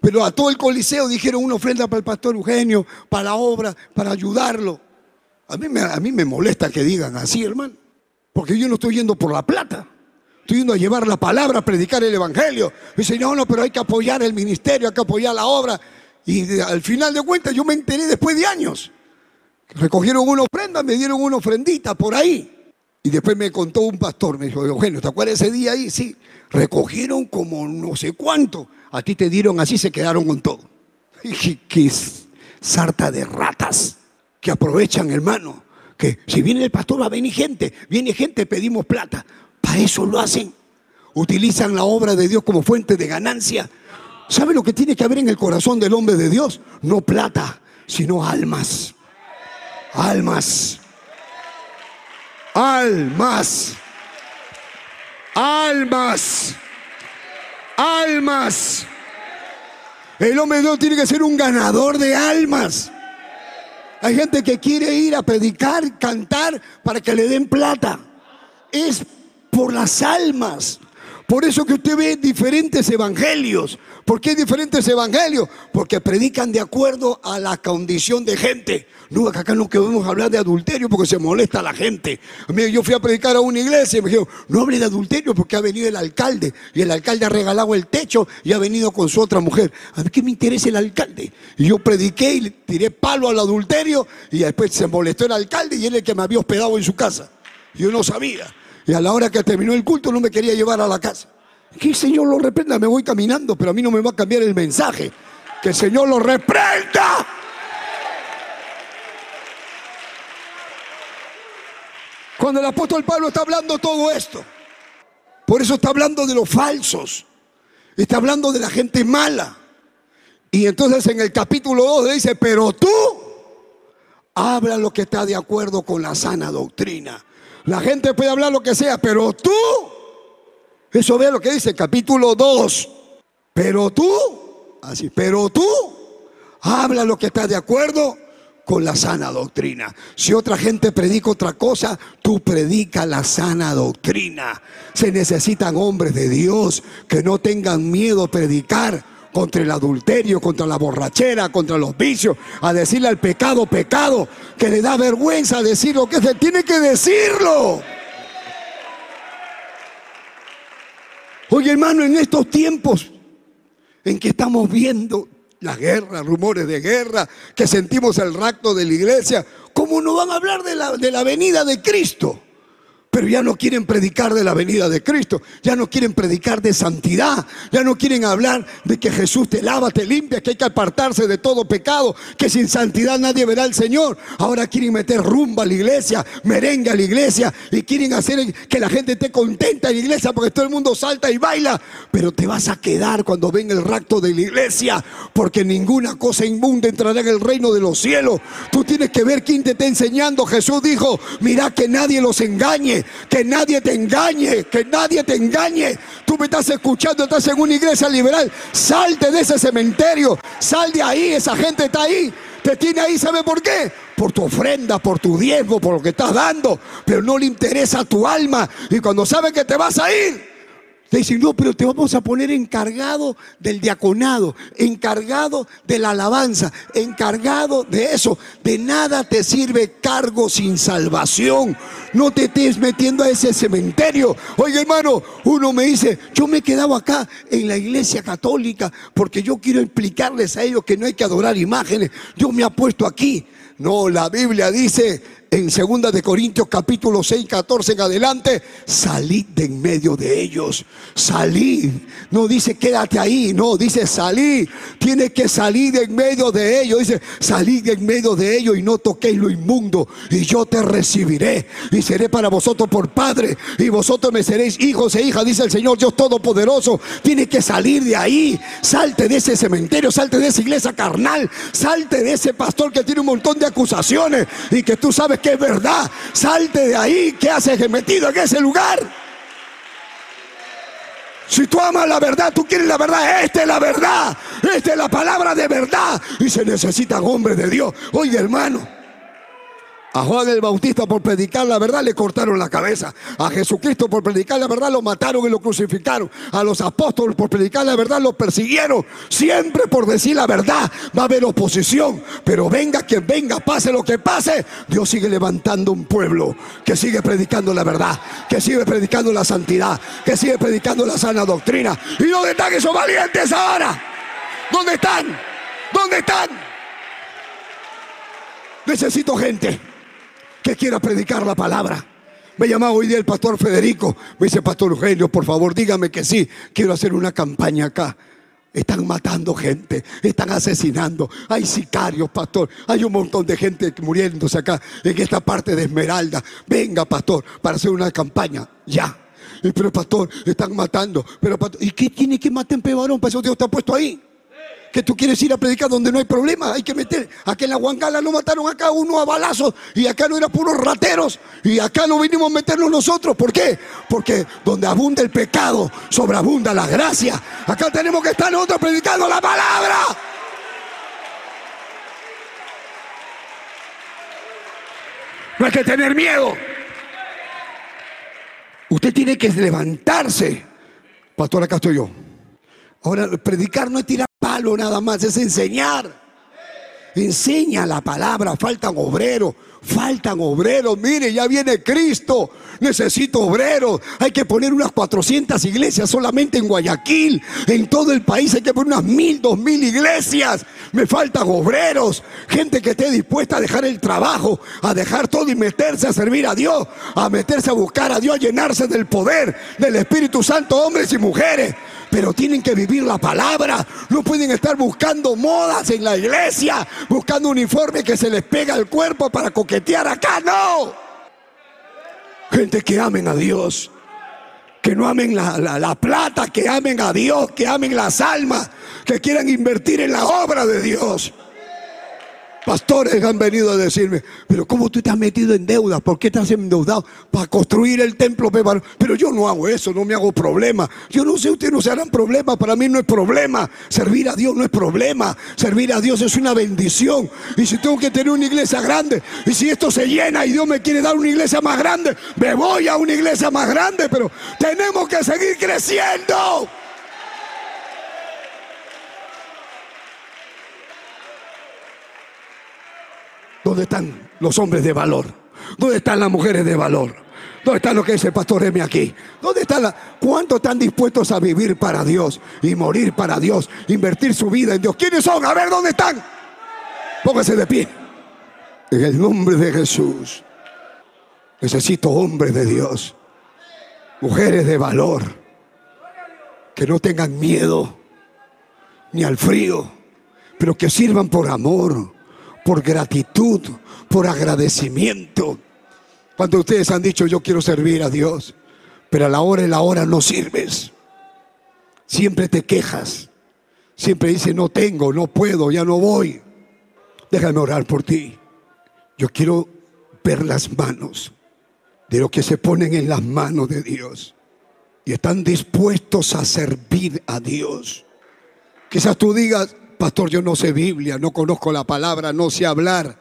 Pero a todo el coliseo dijeron una ofrenda para el pastor Eugenio, para la obra, para ayudarlo. A mí, me, a mí me molesta que digan así, hermano, porque yo no estoy yendo por la plata. Estoy yendo a llevar la palabra, a predicar el evangelio. Me dice, no, no, pero hay que apoyar el ministerio, hay que apoyar la obra. Y al final de cuentas yo me enteré después de años. Recogieron una ofrenda, me dieron una ofrendita por ahí. Y después me contó un pastor, me dijo, Eugenio, ¿te acuerdas ese día ahí? Sí, recogieron como no sé cuánto. A ti te dieron así, se quedaron con todo. Y dije, qué sarta de ratas que aprovechan, hermano. Que si viene el pastor va a venir gente, viene gente, pedimos plata. Para eso lo hacen. Utilizan la obra de Dios como fuente de ganancia. ¿Sabe lo que tiene que haber en el corazón del hombre de Dios? No plata, sino almas. Almas. Almas. Almas. Almas. El hombre de Dios tiene que ser un ganador de almas. Hay gente que quiere ir a predicar, cantar para que le den plata. Es por las almas. Por eso que usted ve diferentes evangelios. ¿Por qué diferentes evangelios? Porque predican de acuerdo a la condición de gente. No, acá no queremos hablar de adulterio porque se molesta a la gente. Yo fui a predicar a una iglesia y me dijeron, no hable de adulterio porque ha venido el alcalde. Y el alcalde ha regalado el techo y ha venido con su otra mujer. A ver, ¿qué me interesa el alcalde? Y yo prediqué y tiré palo al adulterio y después se molestó el alcalde y él es el que me había hospedado en su casa. Yo no sabía. Y a la hora que terminó el culto no me quería llevar a la casa. Que el Señor lo reprenda, me voy caminando, pero a mí no me va a cambiar el mensaje. Que el Señor lo reprenda. Cuando el apóstol Pablo está hablando todo esto, Por eso está hablando de los falsos. Está hablando de la gente mala. Y entonces en el capítulo 2 dice, pero tú habla lo que está de acuerdo con la sana doctrina. La gente puede hablar lo que sea, pero tú, eso ve lo que dice capítulo 2, pero tú, así, pero tú habla lo que está de acuerdo con la sana doctrina. Si otra gente predica otra cosa, tú predica la sana doctrina. Se necesitan hombres de Dios que no tengan miedo a predicar contra el adulterio, contra la borrachera, contra los vicios, a decirle al pecado, pecado, que le da vergüenza decir lo que se tiene que decirlo. Oye hermano, en estos tiempos en que estamos viendo la guerra, rumores de guerra, que sentimos el rapto de la iglesia, ¿cómo no van a hablar de la, de la venida de Cristo? Pero ya no quieren predicar de la venida de Cristo, ya no quieren predicar de santidad, ya no quieren hablar de que Jesús te lava, te limpia, que hay que apartarse de todo pecado, que sin santidad nadie verá al Señor. Ahora quieren meter rumba a la iglesia, merengue a la iglesia y quieren hacer que la gente esté contenta en la iglesia porque todo el mundo salta y baila. Pero te vas a quedar cuando venga el rapto de la iglesia, porque ninguna cosa inmunda entrará en el reino de los cielos. Tú tienes que ver quién te está enseñando. Jesús dijo, mira que nadie los engañe que nadie te engañe, que nadie te engañe. Tú me estás escuchando, estás en una iglesia liberal, salte de ese cementerio, sal de ahí, esa gente está ahí. Te tiene ahí, ¿sabe por qué? Por tu ofrenda, por tu diezmo, por lo que estás dando. Pero no le interesa tu alma. Y cuando sabe que te vas a ir, te dicen, no, pero te vamos a poner encargado del diaconado, encargado de la alabanza, encargado de eso. De nada te sirve cargo sin salvación. No te estés metiendo a ese cementerio. Oye, hermano, uno me dice, yo me he quedado acá en la iglesia católica porque yo quiero explicarles a ellos que no hay que adorar imágenes. Yo me apuesto aquí. No, la Biblia dice, en 2 de Corintios capítulo 6, 14 en adelante, salid de en medio de ellos, salid. No dice quédate ahí, no, dice salid. Tienes que salir de en medio de ellos. Dice, salid de en medio de ellos y no toquéis lo inmundo y yo te recibiré y seré para vosotros por padre y vosotros me seréis hijos e hijas, dice el Señor Dios Todopoderoso. Tienes que salir de ahí, salte de ese cementerio, salte de esa iglesia carnal, salte de ese pastor que tiene un montón de acusaciones y que tú sabes que es verdad. Salte de ahí. ¿Qué haces metido en ese lugar? Si tú amas la verdad, tú quieres la verdad, esta es la verdad, esta es la palabra de verdad. Y se necesitan hombres de Dios. Oye, hermano. A Juan el Bautista por predicar la verdad le cortaron la cabeza. A Jesucristo por predicar la verdad lo mataron y lo crucificaron. A los apóstoles por predicar la verdad lo persiguieron. Siempre por decir la verdad va a haber oposición. Pero venga quien venga, pase lo que pase, Dios sigue levantando un pueblo que sigue predicando la verdad, que sigue predicando la santidad, que sigue predicando la sana doctrina. ¿Y dónde están esos valientes ahora? ¿Dónde están? ¿Dónde están? Necesito gente que quiera predicar la palabra. Me llamaba hoy día el pastor Federico. Me dice, Pastor Eugenio, por favor, dígame que sí. Quiero hacer una campaña acá. Están matando gente, están asesinando. Hay sicarios, pastor. Hay un montón de gente muriéndose acá en esta parte de Esmeralda. Venga, pastor, para hacer una campaña. Ya. Pero, pastor, están matando. Pero, pastor, ¿y qué tiene que matar en Pebarón? Para eso Dios te ha puesto ahí que tú quieres ir a predicar donde no hay problema, hay que meter. Aquí en la Huancala no mataron acá uno a balazos y acá no eran puros rateros y acá no vinimos a meternos nosotros. ¿Por qué? Porque donde abunda el pecado, sobreabunda la gracia. Acá tenemos que estar nosotros predicando la palabra. No hay que tener miedo. Usted tiene que levantarse. Pastor, acá estoy yo. Ahora, predicar no es tirar palo nada más, es enseñar. Enseña la palabra, faltan obreros, faltan obreros. Mire, ya viene Cristo, necesito obreros. Hay que poner unas 400 iglesias solamente en Guayaquil. En todo el país hay que poner unas mil, dos mil iglesias. Me faltan obreros, gente que esté dispuesta a dejar el trabajo, a dejar todo y meterse a servir a Dios, a meterse a buscar a Dios, a llenarse del poder del Espíritu Santo, hombres y mujeres pero tienen que vivir la palabra. No pueden estar buscando modas en la iglesia, buscando uniforme que se les pega al cuerpo para coquetear acá, no. Gente que amen a Dios. que no amen la, la, plata, que amen a Dios, que amen las almas, que quieran invertir en la obra de Dios. Pastores han venido a decirme, pero ¿cómo tú te has metido en deuda? ¿Por qué te has endeudado? Para construir el templo. Pero yo no hago eso, no me hago problema. Yo no sé, ustedes no se harán problema. Para mí no es problema. Servir a Dios no es problema. Servir a Dios es una bendición. Y si tengo que tener una iglesia grande, y si esto se llena y Dios me quiere dar una iglesia más grande, me voy a una iglesia más grande. Pero tenemos que seguir creciendo. ¿Dónde están los hombres de valor? ¿Dónde están las mujeres de valor? ¿Dónde están lo que dice el pastor Remy aquí? ¿Dónde están la, cuántos están dispuestos a vivir para Dios y morir para Dios, invertir su vida en Dios? ¿Quiénes son? A ver, ¿dónde están? Póngase de pie. En el nombre de Jesús. Necesito hombres de Dios, mujeres de valor, que no tengan miedo ni al frío, pero que sirvan por amor, por gratitud, por agradecimiento. Cuando ustedes han dicho yo quiero servir a Dios, pero a la hora y la hora no sirves. Siempre te quejas. Siempre dices no tengo, no puedo, ya no voy. Déjame orar por ti. Yo quiero ver las manos de los que se ponen en las manos de Dios y están dispuestos a servir a Dios. Quizás tú digas, pastor, yo no sé Biblia, no conozco la palabra, no sé hablar.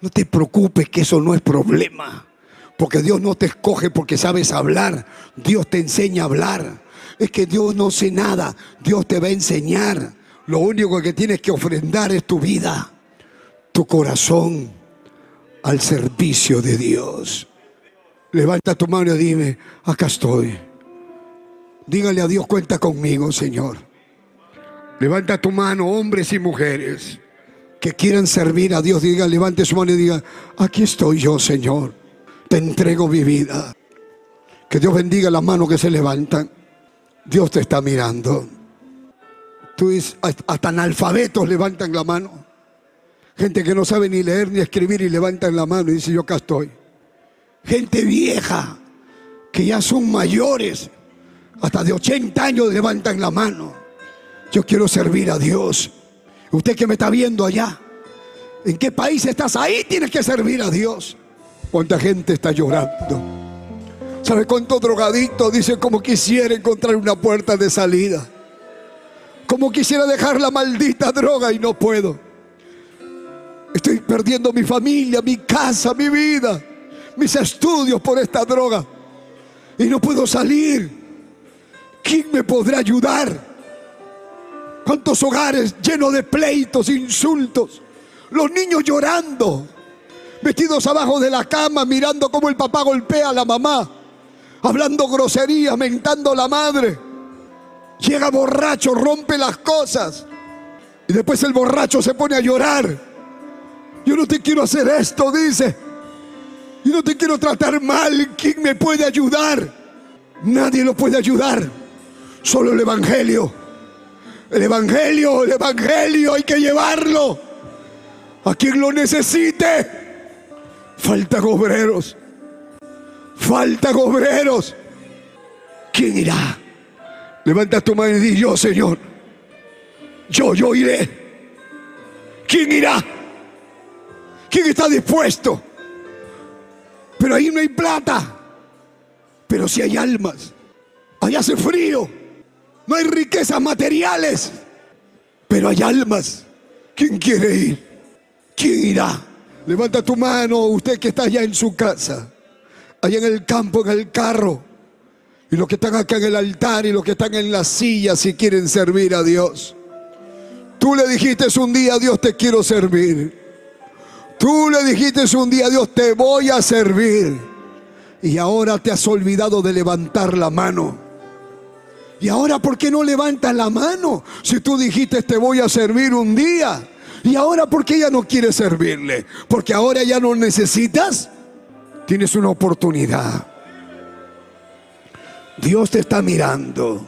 No te preocupes que eso no es problema. Porque Dios no te escoge porque sabes hablar. Dios te enseña a hablar. Es que Dios no sé nada. Dios te va a enseñar. Lo único que tienes que ofrendar es tu vida, tu corazón al servicio de Dios. Levanta tu mano y dime, acá estoy. Dígale a Dios, cuenta conmigo, Señor. Levanta tu mano, hombres y mujeres que quieran servir a Dios. Diga, levante su mano y diga, aquí estoy yo, Señor. Te entrego mi vida. Que Dios bendiga las manos que se levantan. Dios te está mirando. Tú dices, hasta analfabetos levantan la mano. Gente que no sabe ni leer ni escribir y levantan la mano y dice, yo acá estoy. Gente vieja, que ya son mayores, hasta de 80 años levantan la mano. Yo quiero servir a Dios. Usted que me está viendo allá, ¿en qué país estás? Ahí tienes que servir a Dios. ¿Cuánta gente está llorando? ¿Sabe cuánto drogadicto dice como quisiera encontrar una puerta de salida? Como quisiera dejar la maldita droga y no puedo. Estoy perdiendo mi familia, mi casa, mi vida, mis estudios por esta droga. Y no puedo salir. ¿Quién me podrá ayudar? ¿Cuántos hogares llenos de pleitos, insultos? Los niños llorando, vestidos abajo de la cama, mirando cómo el papá golpea a la mamá, hablando grosería, mentando a la madre. Llega borracho, rompe las cosas. Y después el borracho se pone a llorar. Yo no te quiero hacer esto, dice. Yo no te quiero tratar mal. ¿Quién me puede ayudar? Nadie lo puede ayudar. Solo el Evangelio. El Evangelio, el Evangelio hay que llevarlo a quien lo necesite. Falta obreros. Falta obreros. ¿Quién irá? Levanta tu mano y di yo, Señor. Yo, yo iré. ¿Quién irá? ¿Quién está dispuesto? Pero ahí no hay plata. Pero si hay almas. Allá hace frío. No hay riquezas materiales, pero hay almas. ¿Quién quiere ir? ¿Quién irá? Levanta tu mano, usted que está allá en su casa, allá en el campo, en el carro, y los que están acá en el altar y los que están en la silla si quieren servir a Dios. Tú le dijiste un día, Dios te quiero servir. Tú le dijiste un día, Dios te voy a servir. Y ahora te has olvidado de levantar la mano. ¿Y ahora por qué no levantas la mano? Si tú dijiste te voy a servir un día. ¿Y ahora por qué ya no quieres servirle? Porque ahora ya no necesitas. Tienes una oportunidad. Dios te está mirando.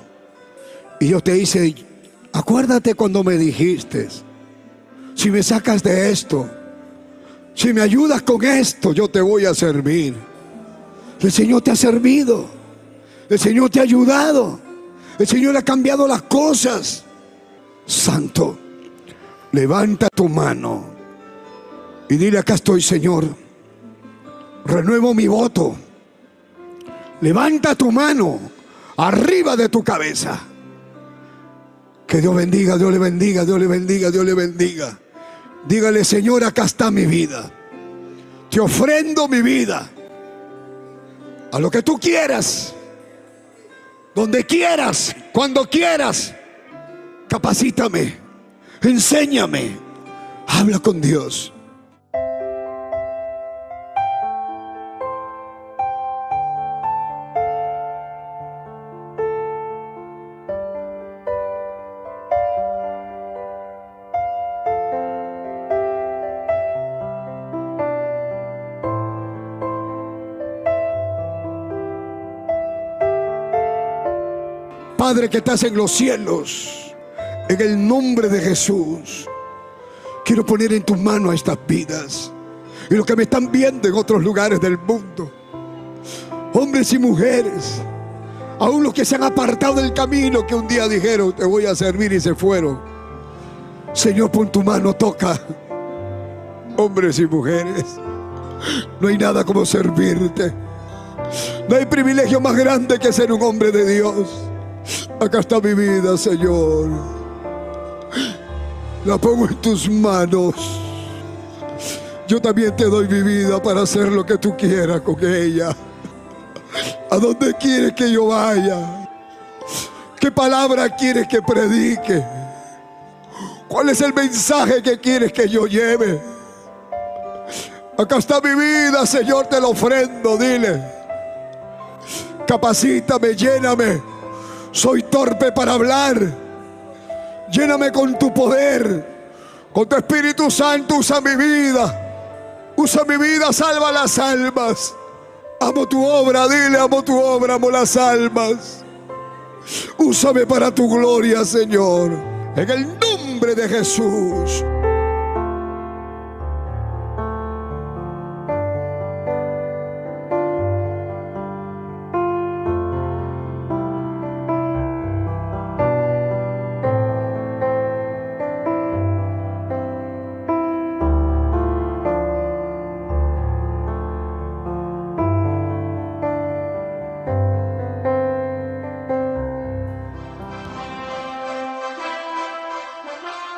Y Dios te dice, acuérdate cuando me dijiste, si me sacas de esto, si me ayudas con esto, yo te voy a servir. El Señor te ha servido. El Señor te ha ayudado. El Señor ha cambiado las cosas. Santo, levanta tu mano y dile, acá estoy, Señor. Renuevo mi voto. Levanta tu mano arriba de tu cabeza. Que Dios bendiga, Dios le bendiga, Dios le bendiga, Dios le bendiga. Dígale, Señor, acá está mi vida. Te ofrendo mi vida. A lo que tú quieras. Donde quieras, cuando quieras. Capacítame. Enséñame. Habla con Dios. Padre que estás en los cielos, en el nombre de Jesús, quiero poner en tus manos estas vidas y los que me están viendo en otros lugares del mundo, hombres y mujeres, aún los que se han apartado del camino que un día dijeron, te voy a servir y se fueron. Señor, pon tu mano, toca, hombres y mujeres. No hay nada como servirte. No hay privilegio más grande que ser un hombre de Dios. Acá está mi vida, Señor. La pongo en tus manos. Yo también te doy mi vida para hacer lo que tú quieras con ella. ¿A dónde quieres que yo vaya? ¿Qué palabra quieres que predique? ¿Cuál es el mensaje que quieres que yo lleve? Acá está mi vida, Señor, te lo ofrendo, dile. Capacítame, lléname. Soy torpe para hablar. Lléname con tu poder. Con tu Espíritu Santo usa mi vida. Usa mi vida, salva las almas. Amo tu obra, dile, amo tu obra, amo las almas. Úsame para tu gloria, Señor. En el nombre de Jesús.